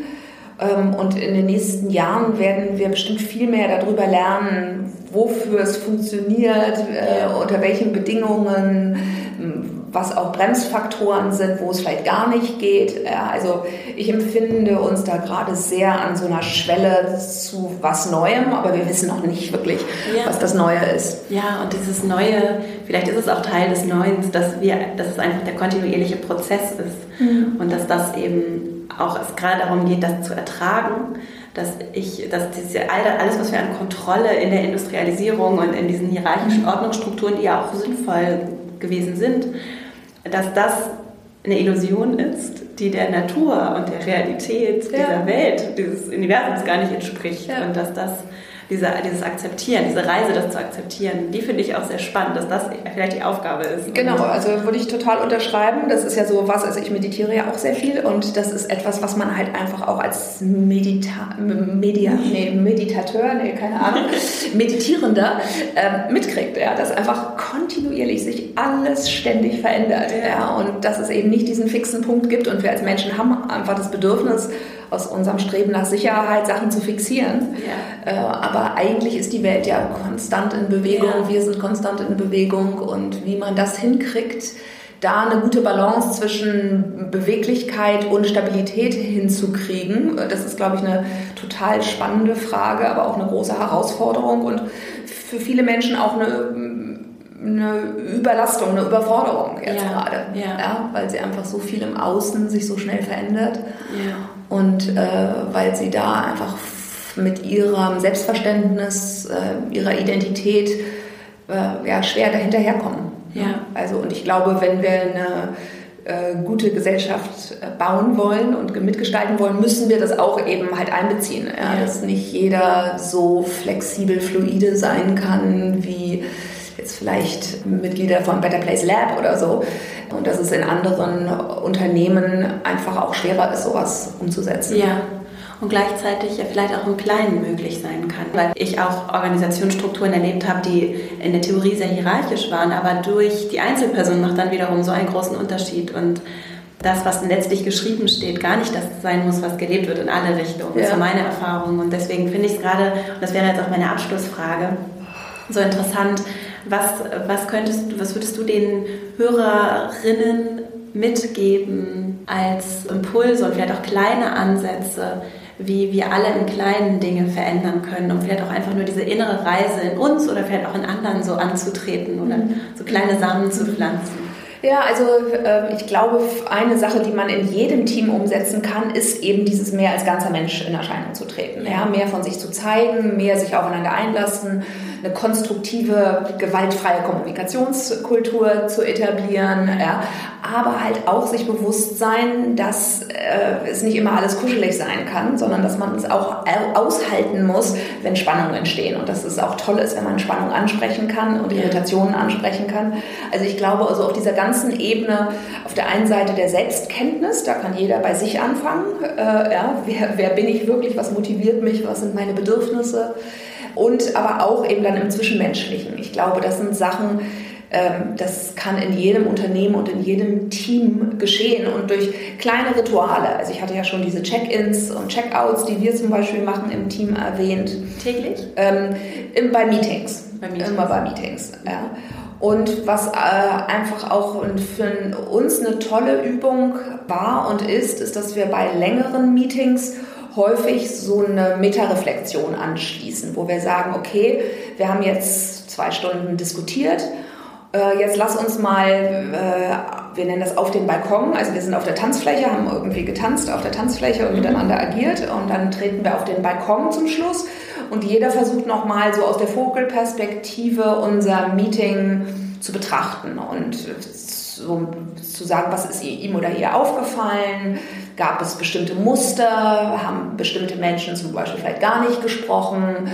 S2: Ähm, und in den nächsten Jahren werden wir bestimmt viel mehr darüber lernen, wofür es funktioniert, äh, unter welchen Bedingungen, was auch Bremsfaktoren sind, wo es vielleicht gar nicht geht. Also ich empfinde uns da gerade sehr an so einer Schwelle zu was Neuem, aber wir wissen noch nicht wirklich, ja. was das Neue ist.
S1: Ja, und dieses Neue, vielleicht ist es auch Teil des Neuen, dass, wir, dass es einfach der kontinuierliche Prozess ist mhm. und dass das eben auch es gerade darum geht, das zu ertragen dass ich, dass diese, alles, was wir an Kontrolle in der Industrialisierung und in diesen hierarchischen Ordnungsstrukturen, die ja auch sinnvoll gewesen sind, dass das eine Illusion ist, die der Natur und der Realität ja. dieser Welt, dieses Universums gar nicht entspricht ja. und dass das diese, dieses Akzeptieren, diese Reise, das zu akzeptieren, die finde ich auch sehr spannend, dass das vielleicht die Aufgabe ist.
S2: Genau, also würde ich total unterschreiben. Das ist ja so was, also ich meditiere ja auch sehr viel und das ist etwas, was man halt einfach auch als Medita Media, nee, Meditateur, nee, keine Ahnung, Meditierender äh, mitkriegt, ja, dass einfach kontinuierlich sich alles ständig verändert. Ja, und dass es eben nicht diesen fixen Punkt gibt und wir als Menschen haben einfach das Bedürfnis, aus unserem Streben nach Sicherheit Sachen zu fixieren. Ja. Äh, aber eigentlich ist die Welt ja konstant in Bewegung, ja. wir sind konstant in Bewegung und wie man das hinkriegt, da eine gute Balance zwischen Beweglichkeit und Stabilität hinzukriegen, äh, das ist, glaube ich, eine total spannende Frage, aber auch eine große Herausforderung und für viele Menschen auch eine eine Überlastung, eine Überforderung jetzt ja, gerade, ja. ja. weil sie einfach so viel im Außen sich so schnell verändert ja. Und äh, weil sie da einfach mit ihrem Selbstverständnis, äh, ihrer Identität äh, ja, schwer dahinterherkommen. Ja. Also und ich glaube, wenn wir eine äh, gute Gesellschaft äh, bauen wollen und mitgestalten wollen, müssen wir das auch eben halt einbeziehen. Ja? Dass nicht jeder so flexibel, fluide sein kann wie jetzt vielleicht Mitglieder von Better Place Lab oder so. Und dass es in anderen Unternehmen einfach auch schwerer ist, sowas umzusetzen.
S1: Ja. Und gleichzeitig ja vielleicht auch im Kleinen möglich sein kann. Weil ich auch Organisationsstrukturen erlebt habe, die in der Theorie sehr hierarchisch waren, aber durch die Einzelperson macht dann wiederum so einen großen Unterschied. Und das, was letztlich geschrieben steht, gar nicht das sein muss, was gelebt wird in alle Richtungen. Das ja. ist meine Erfahrung. Und deswegen finde ich es gerade, und das wäre jetzt auch meine Abschlussfrage, so interessant, was, was, könntest, was würdest du den Hörerinnen mitgeben als Impulse und vielleicht auch kleine Ansätze, wie wir alle in kleinen Dinge verändern können, um vielleicht auch einfach nur diese innere Reise in uns oder vielleicht auch in anderen so anzutreten oder mhm. so kleine Samen zu pflanzen?
S2: Ja, also äh, ich glaube, eine Sache, die man in jedem Team umsetzen kann, ist eben dieses mehr als ganzer Mensch in Erscheinung zu treten. Ja, mehr von sich zu zeigen, mehr sich aufeinander einlassen eine konstruktive, gewaltfreie Kommunikationskultur zu etablieren, ja, aber halt auch sich bewusst sein, dass äh, es nicht immer alles kuschelig sein kann, sondern dass man es auch aushalten muss, wenn Spannungen entstehen. Und dass es auch toll ist, wenn man Spannung ansprechen kann und Irritationen ansprechen kann. Also ich glaube, also auf dieser ganzen Ebene, auf der einen Seite der Selbstkenntnis, da kann jeder bei sich anfangen, äh, ja, wer, wer bin ich wirklich, was motiviert mich, was sind meine Bedürfnisse, und aber auch eben dann im Zwischenmenschlichen. Ich glaube, das sind Sachen, ähm, das kann in jedem Unternehmen und in jedem Team geschehen und durch kleine Rituale. Also ich hatte ja schon diese Check-ins und Check-outs, die wir zum Beispiel machen im Team erwähnt.
S1: Täglich?
S2: Ähm, bei Meetings. Bei Meetings. Immer bei Meetings, ja. Und was äh, einfach auch für uns eine tolle Übung war und ist, ist, dass wir bei längeren Meetings häufig so eine Metareflexion anschließen, wo wir sagen, okay, wir haben jetzt zwei Stunden diskutiert, äh, jetzt lass uns mal, äh, wir nennen das auf den Balkon, also wir sind auf der Tanzfläche, haben irgendwie getanzt auf der Tanzfläche und mhm. miteinander agiert und dann treten wir auf den Balkon zum Schluss und jeder versucht nochmal so aus der Vogelperspektive unser Meeting zu betrachten und so, zu sagen, was ist ihm oder ihr aufgefallen? Gab es bestimmte Muster? Haben bestimmte Menschen zum Beispiel vielleicht gar nicht gesprochen?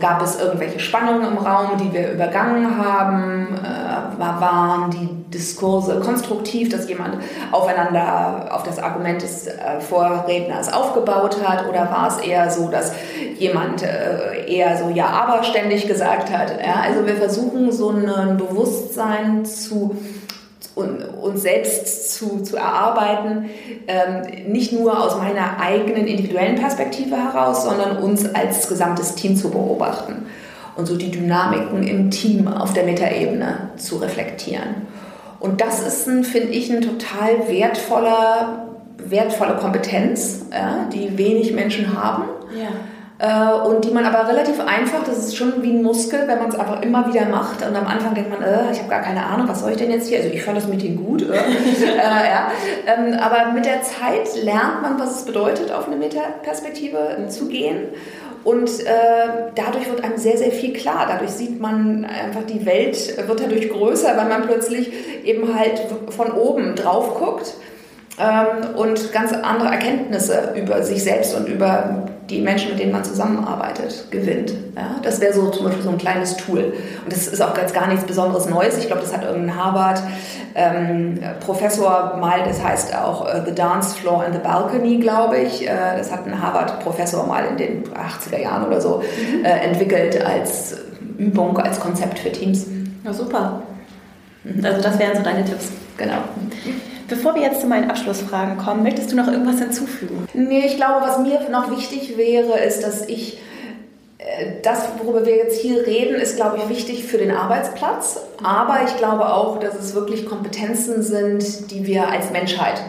S2: Gab es irgendwelche Spannungen im Raum, die wir übergangen haben? Äh, waren die Diskurse konstruktiv, dass jemand aufeinander auf das Argument des äh, Vorredners aufgebaut hat? Oder war es eher so, dass jemand äh, eher so ja, aber ständig gesagt hat? Ja, also wir versuchen so ein Bewusstsein zu uns selbst zu, zu erarbeiten, ähm, nicht nur aus meiner eigenen individuellen Perspektive heraus, sondern uns als gesamtes Team zu beobachten und so die Dynamiken im Team auf der Metaebene zu reflektieren. Und das ist, finde ich, ein total wertvoller, wertvolle Kompetenz, ja, die wenig Menschen haben. Ja und die man aber relativ einfach, das ist schon wie ein Muskel, wenn man es einfach immer wieder macht und am Anfang denkt man, äh, ich habe gar keine Ahnung, was soll ich denn jetzt hier? Also ich fand das Meeting gut, äh. äh, ja. ähm, aber mit der Zeit lernt man, was es bedeutet, auf eine Metaperspektive zu gehen. Und äh, dadurch wird einem sehr, sehr viel klar. Dadurch sieht man einfach, die Welt wird dadurch größer, weil man plötzlich eben halt von oben drauf guckt ähm, und ganz andere Erkenntnisse über sich selbst und über die Menschen, mit denen man zusammenarbeitet, gewinnt. Ja, das wäre so zum Beispiel so ein kleines Tool. Und das ist auch ganz gar nichts Besonderes Neues. Ich glaube, das hat irgendein Harvard-Professor ähm, mal, das heißt auch uh, The Dance Floor and the Balcony, glaube ich. Äh, das hat ein Harvard-Professor mal in den 80er Jahren oder so mhm. äh, entwickelt als Übung, als Konzept für Teams.
S1: Ja, super. Also das wären so deine Tipps.
S2: Genau.
S1: Bevor wir jetzt zu meinen Abschlussfragen kommen, möchtest du noch irgendwas hinzufügen?
S2: Nee, ich glaube, was mir noch wichtig wäre, ist, dass ich äh, das, worüber wir jetzt hier reden, ist, glaube ich, wichtig für den Arbeitsplatz. Aber ich glaube auch, dass es wirklich Kompetenzen sind, die wir als Menschheit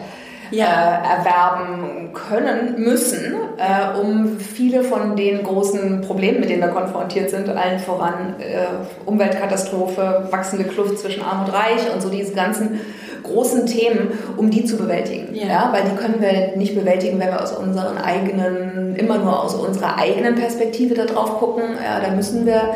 S2: ja. äh, erwerben können, müssen, äh, um viele von den großen Problemen, mit denen wir konfrontiert sind, allen voran äh, Umweltkatastrophe, wachsende Kluft zwischen Arm und Reich und so diese ganzen großen Themen, um die zu bewältigen. Ja. ja. weil die können wir nicht bewältigen, wenn wir aus unseren eigenen, immer nur aus unserer eigenen Perspektive da drauf gucken. Ja, da müssen wir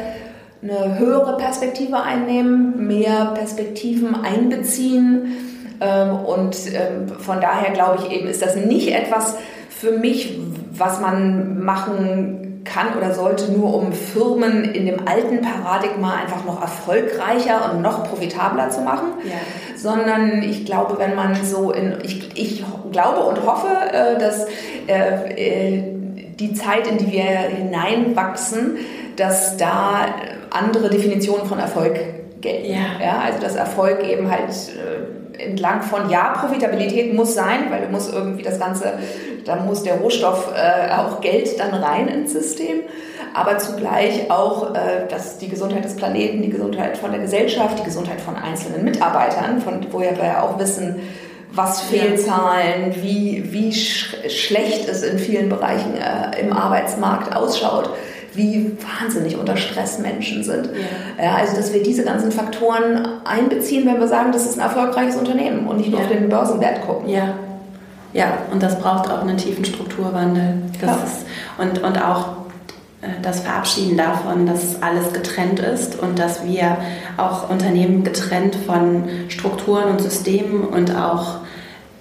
S2: eine höhere Perspektive einnehmen, mehr Perspektiven einbeziehen. Ähm, und ähm, von daher glaube ich eben, ist das nicht etwas für mich, was man machen kann oder sollte, nur um Firmen in dem alten Paradigma einfach noch erfolgreicher und noch profitabler zu machen, ja. sondern ich glaube, wenn man so in, ich, ich glaube und hoffe, äh, dass äh, äh, die Zeit, in die wir hineinwachsen, dass da andere Definitionen von Erfolg gelten. Ja. ja also dass Erfolg eben halt entlang von, ja, Profitabilität muss sein, weil du musst irgendwie das Ganze, da muss der Rohstoff äh, auch Geld dann rein ins System, aber zugleich auch äh, dass die Gesundheit des Planeten, die Gesundheit von der Gesellschaft, die Gesundheit von einzelnen Mitarbeitern, von woher wir ja auch wissen, was Fehlzahlen, wie, wie sch schlecht es in vielen Bereichen äh, im Arbeitsmarkt ausschaut wie wahnsinnig unter Stress Menschen sind. Ja. ja. also, dass wir diese ganzen Faktoren einbeziehen, wenn wir sagen, das ist ein erfolgreiches Unternehmen und nicht nur ja. auf den Börsenwert gucken.
S1: Ja. Ja, und das braucht auch einen tiefen Strukturwandel. Das ja. ist, und, und auch äh, das Verabschieden davon, dass alles getrennt ist und dass wir auch Unternehmen getrennt von Strukturen und Systemen und auch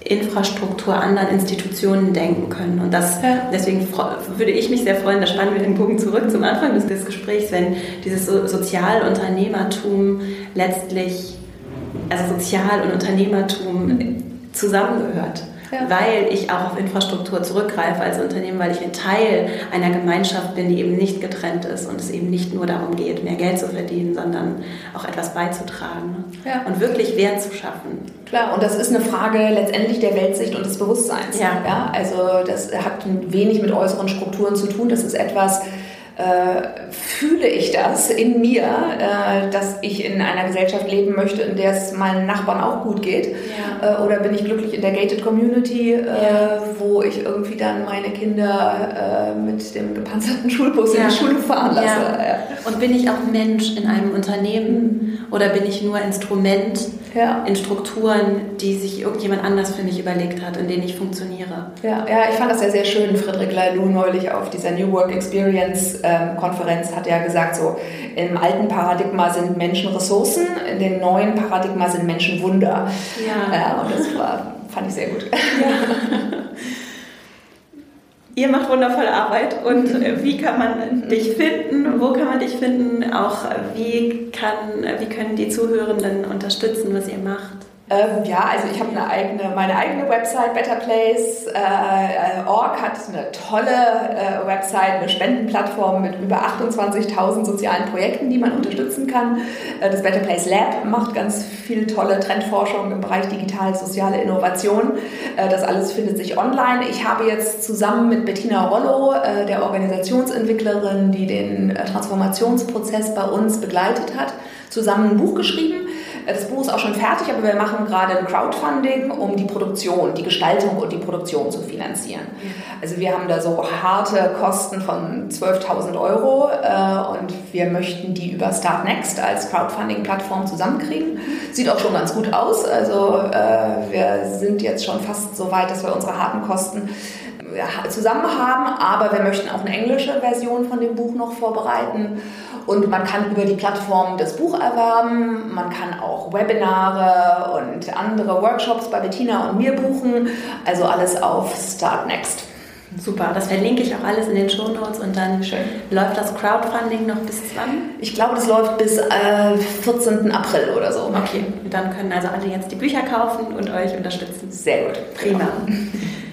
S1: Infrastruktur anderen Institutionen denken können. Und das, ja. deswegen würde ich mich sehr freuen, da spannen wir den Bogen zurück zum Anfang des, des Gesprächs, wenn dieses Sozialunternehmertum letztlich, also Sozial- und Unternehmertum zusammengehört ja. weil ich auch auf Infrastruktur zurückgreife als Unternehmen, weil ich ein Teil einer Gemeinschaft bin, die eben nicht getrennt ist und es eben nicht nur darum geht, mehr Geld zu verdienen, sondern auch etwas beizutragen ja. und wirklich Wert zu schaffen.
S2: Klar, und das ist eine Frage letztendlich der Weltsicht und des Bewusstseins. Ja. ja. Also das hat wenig mit äußeren Strukturen zu tun. Das ist etwas, äh, fühle ich das in mir, äh, dass ich in einer Gesellschaft leben möchte, in der es meinen Nachbarn auch gut geht? Ja. Äh, oder bin ich glücklich in der Gated Community, äh, ja. wo ich irgendwie dann meine Kinder äh, mit dem gepanzerten Schulbus ja. in die Schule fahren lasse?
S1: Und bin ich auch Mensch in einem Unternehmen oder bin ich nur Instrument ja. in Strukturen, die sich irgendjemand anders für mich überlegt hat, in denen ich funktioniere.
S2: Ja, ja ich fand das ja sehr schön. Friedrich Laloux neulich auf dieser New Work Experience ähm, Konferenz hat ja gesagt, so im alten Paradigma sind Menschen Ressourcen, in dem neuen Paradigma sind Menschen Wunder. Ja. ja und das war, fand ich sehr gut. Ja.
S1: Ihr macht wundervolle Arbeit und äh, wie kann man dich finden? Wo kann man dich finden? Auch äh, wie, kann, äh, wie können die Zuhörenden unterstützen, was ihr macht?
S2: Ähm, ja, also ich habe eigene, meine eigene Website, Betterplace.org äh, hat eine tolle äh, Website, eine Spendenplattform mit über 28.000 sozialen Projekten, die man unterstützen kann. Äh, das Better Place Lab macht ganz viel tolle Trendforschung im Bereich digital-soziale Innovation. Äh, das alles findet sich online. Ich habe jetzt zusammen mit Bettina Rollo, äh, der Organisationsentwicklerin, die den äh, Transformationsprozess bei uns begleitet hat, zusammen ein Buch geschrieben das Buch ist auch schon fertig, aber wir machen gerade ein Crowdfunding, um die Produktion, die Gestaltung und die Produktion zu finanzieren. Also wir haben da so harte Kosten von 12.000 Euro äh, und wir möchten die über Start Next als Crowdfunding-Plattform zusammenkriegen. Sieht auch schon ganz gut aus. Also äh, wir sind jetzt schon fast so weit, dass wir unsere harten Kosten zusammen haben, aber wir möchten auch eine englische Version von dem Buch noch vorbereiten. Und man kann über die Plattform das Buch erwerben, man kann auch Webinare und andere Workshops bei Bettina und mir buchen. Also alles auf Start Next.
S1: Super, das verlinke ich auch alles in den Show Notes und dann Schön. läuft das Crowdfunding noch bis wann?
S2: Ich glaube, das läuft bis äh, 14. April oder so.
S1: Okay, dann können also alle jetzt die Bücher kaufen und euch unterstützen.
S2: Sehr gut.
S1: Prima.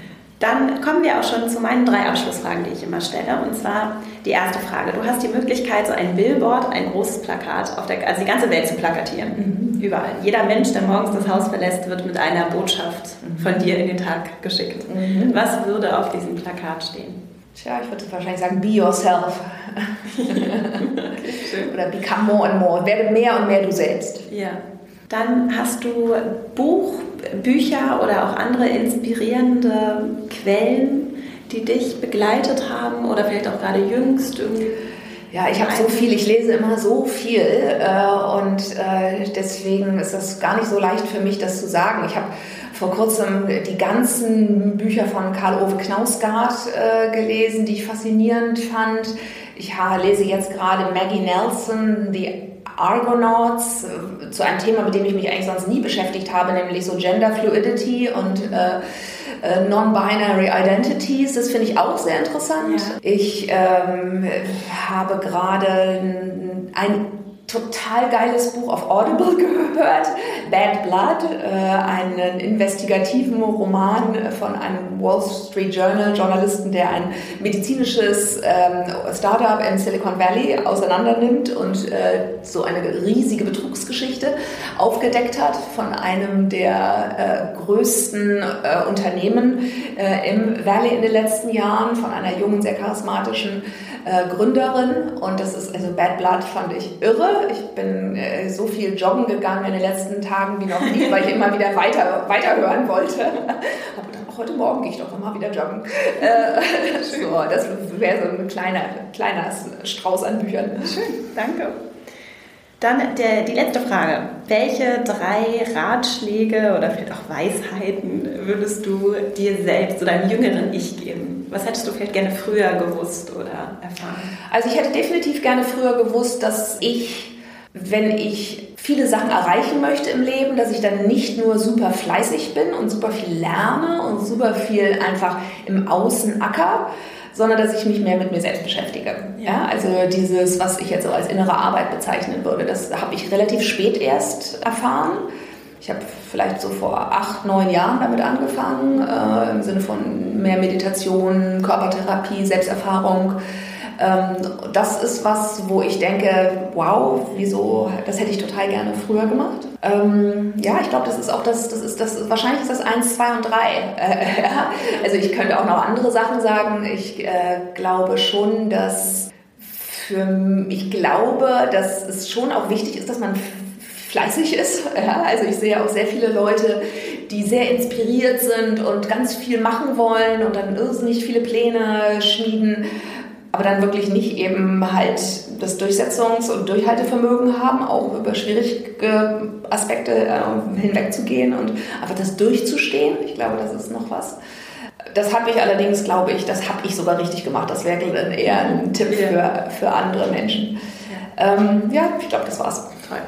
S1: Dann kommen wir auch schon zu meinen drei Abschlussfragen, die ich immer stelle. Und zwar die erste Frage. Du hast die Möglichkeit, so ein Billboard, ein großes Plakat, auf der, also die ganze Welt zu plakatieren. Mhm. Überall. Jeder Mensch, der morgens das Haus verlässt, wird mit einer Botschaft von dir in den Tag geschickt. Mhm. Was würde auf diesem Plakat stehen?
S2: Tja, ich würde wahrscheinlich sagen, be yourself. Oder become more and more. Werde mehr und mehr du selbst.
S1: Ja. Dann hast du Buch, Bücher oder auch andere inspirierende Quellen, die dich begleitet haben oder vielleicht auch gerade jüngst irgendwie?
S2: Ja, ich habe so viel, ich lese immer so viel äh, und äh, deswegen ist das gar nicht so leicht für mich, das zu sagen. Ich habe vor kurzem die ganzen Bücher von Karl-Ove Knausgard äh, gelesen, die ich faszinierend fand. Ich lese jetzt gerade Maggie Nelson, The Argonauts äh, zu einem Thema, mit dem ich mich eigentlich sonst nie beschäftigt habe, nämlich so Gender Fluidity und äh, äh, Non-Binary Identities. Das finde ich auch sehr interessant. Ja. Ich ähm, habe gerade ein total geiles Buch auf Audible gehört, Bad Blood, äh, einen investigativen Roman von einem Wall Street Journal Journalisten, der ein medizinisches ähm, Startup im Silicon Valley auseinandernimmt und äh, so eine riesige Betrugsgeschichte aufgedeckt hat von einem der äh, größten äh, Unternehmen äh, im Valley in den letzten Jahren, von einer jungen, sehr charismatischen äh, Gründerin und das ist, also Bad Blood fand ich irre. Ich bin äh, so viel joggen gegangen in den letzten Tagen wie noch nie, weil ich immer wieder weiter, weiterhören wollte. Aber dann auch heute Morgen gehe ich doch nochmal wieder joggen. Äh, so, das wäre so ein kleiner, kleiner Strauß an Büchern.
S1: Schön, danke. Dann der, die letzte Frage. Welche drei Ratschläge oder vielleicht auch Weisheiten würdest du dir selbst oder einem jüngeren Ich geben? Was hättest du vielleicht gerne früher gewusst oder erfahren?
S2: Also ich hätte definitiv gerne früher gewusst, dass ich, wenn ich viele Sachen erreichen möchte im Leben, dass ich dann nicht nur super fleißig bin und super viel lerne und super viel einfach im Außen acker, sondern dass ich mich mehr mit mir selbst beschäftige. Ja, also dieses, was ich jetzt so als innere Arbeit bezeichnen würde, das habe ich relativ spät erst erfahren. Ich habe vielleicht so vor acht, neun Jahren damit angefangen, äh, im Sinne von mehr Meditation, Körpertherapie, Selbsterfahrung. Ähm, das ist was, wo ich denke, wow, wieso, das hätte ich total gerne früher gemacht. Ähm, ja, ich glaube, das ist auch das, das ist das, wahrscheinlich ist das eins, zwei und drei. Äh, also ich könnte auch noch andere Sachen sagen. Ich äh, glaube schon, dass für, ich glaube, dass es schon auch wichtig ist, dass man fleißig ist. Ja, also ich sehe auch sehr viele Leute, die sehr inspiriert sind und ganz viel machen wollen und dann irrsinnig viele Pläne schmieden aber dann wirklich nicht eben halt das Durchsetzungs- und Durchhaltevermögen haben, auch über schwierige Aspekte äh, hinwegzugehen und einfach das durchzustehen. Ich glaube, das ist noch was. Das habe ich allerdings, glaube ich, das habe ich sogar richtig gemacht. Das wäre eher ein Tipp für, für andere Menschen. Ja, ähm, ja ich glaube, das war's. Toll.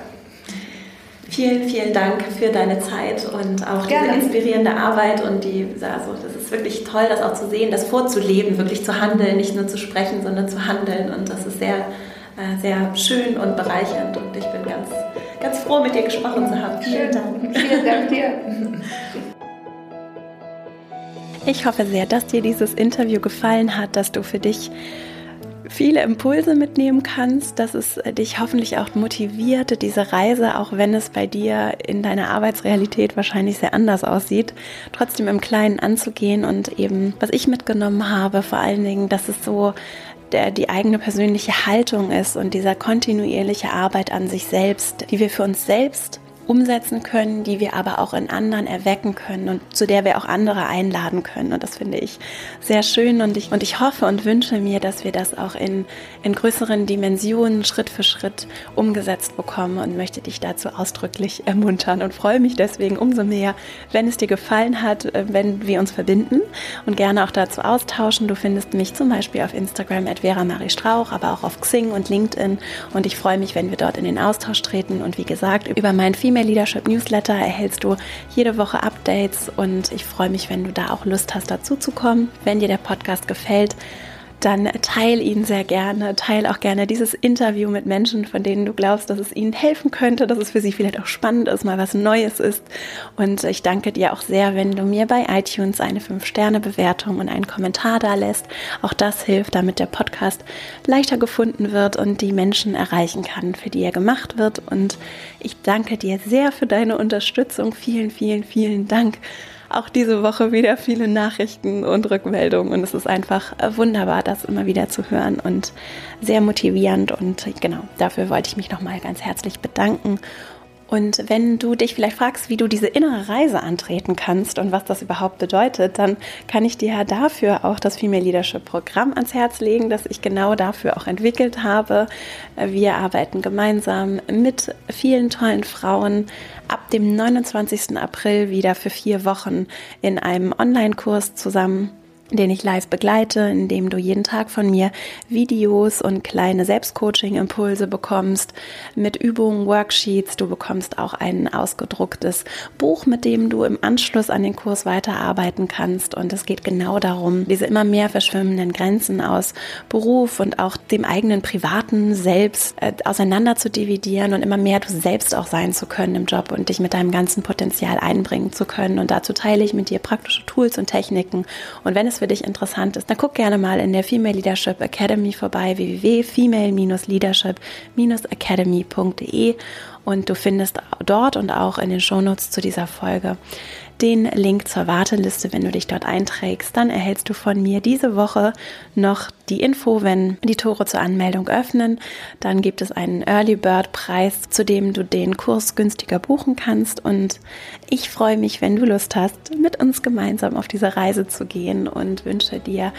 S1: Vielen, vielen Dank für deine Zeit und auch Gerne. diese inspirierende Arbeit und die, also das ist wirklich toll, das auch zu sehen, das vorzuleben, wirklich zu handeln, nicht nur zu sprechen, sondern zu handeln und das ist sehr, sehr schön und bereichernd und ich bin ganz, ganz froh, mit dir gesprochen zu haben.
S2: Vielen Dank. Vielen Dank dir.
S1: Ich hoffe sehr, dass dir dieses Interview gefallen hat, dass du für dich viele Impulse mitnehmen kannst, dass es dich hoffentlich auch motiviert, diese Reise, auch wenn es bei dir in deiner Arbeitsrealität wahrscheinlich sehr anders aussieht, trotzdem im Kleinen anzugehen und eben, was ich mitgenommen habe, vor allen Dingen, dass es so der, die eigene persönliche Haltung ist und dieser kontinuierliche Arbeit an sich selbst, die wir für uns selbst umsetzen können, die wir aber auch in anderen erwecken können und zu der wir auch andere einladen können. Und das finde ich sehr schön und ich, und ich hoffe und wünsche mir, dass wir das auch in, in größeren Dimensionen Schritt für Schritt umgesetzt bekommen und möchte dich dazu ausdrücklich ermuntern und freue mich deswegen umso mehr, wenn es dir gefallen hat, äh, wenn wir uns verbinden und gerne auch dazu austauschen. Du findest mich zum Beispiel auf Instagram at Vera Marie Strauch, aber auch auf Xing und LinkedIn und ich freue mich, wenn wir dort in den Austausch treten und wie gesagt, über mein Female Female Leadership Newsletter erhältst du jede Woche Updates und ich freue mich, wenn du da auch Lust hast, dazu zu kommen. Wenn dir der Podcast gefällt, dann teile ihn sehr gerne. Teile auch gerne dieses Interview mit Menschen, von denen du glaubst, dass es ihnen helfen könnte, dass es für sie vielleicht auch spannend ist, mal was Neues ist. Und ich danke dir auch sehr, wenn du mir bei iTunes eine 5-Sterne-Bewertung und einen Kommentar da lässt. Auch das hilft, damit der Podcast leichter gefunden wird und die Menschen erreichen kann, für die er gemacht wird. Und ich danke dir sehr für deine Unterstützung. Vielen, vielen, vielen Dank auch diese Woche wieder viele Nachrichten und Rückmeldungen. Und es ist einfach äh, wunderbar, das immer wieder zu hören und sehr motivierend. Und genau, dafür wollte ich mich nochmal ganz herzlich bedanken und wenn du dich vielleicht fragst, wie du diese innere Reise antreten kannst und was das überhaupt bedeutet, dann kann ich dir dafür auch das Female Leadership Programm ans Herz legen, das ich genau dafür auch entwickelt habe. Wir arbeiten gemeinsam mit vielen tollen Frauen ab dem 29. April wieder für vier Wochen in einem Online-Kurs zusammen den ich live begleite, in dem du jeden Tag von mir Videos und kleine Selbstcoaching-Impulse bekommst, mit Übungen, Worksheets. Du bekommst auch ein ausgedrucktes Buch, mit dem du im Anschluss an den Kurs weiterarbeiten kannst. Und es geht genau darum, diese immer mehr verschwimmenden Grenzen aus Beruf und auch dem eigenen privaten Selbst äh, auseinander zu dividieren und immer mehr du selbst auch sein zu können im Job und dich mit deinem ganzen Potenzial einbringen zu können. Und dazu teile ich mit dir praktische Tools und Techniken. Und wenn es für dich interessant ist, dann guck gerne mal in der Female Leadership Academy vorbei, www.female-leadership-academy.de und du findest dort und auch in den Shownotes zu dieser Folge den Link zur Warteliste, wenn du dich dort einträgst. Dann erhältst du von mir diese Woche noch die Info, wenn die Tore zur Anmeldung öffnen. Dann gibt es einen Early Bird Preis, zu dem du den Kurs günstiger buchen kannst. Und ich freue mich, wenn du Lust hast, mit uns gemeinsam auf diese Reise zu gehen und wünsche dir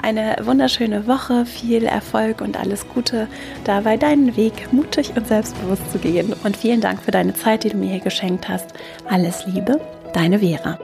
S1: eine wunderschöne Woche, viel Erfolg und alles Gute dabei, deinen Weg mutig und selbstbewusst zu gehen. Und vielen Dank für deine Zeit, die du mir hier geschenkt hast. Alles Liebe, Deine Vera.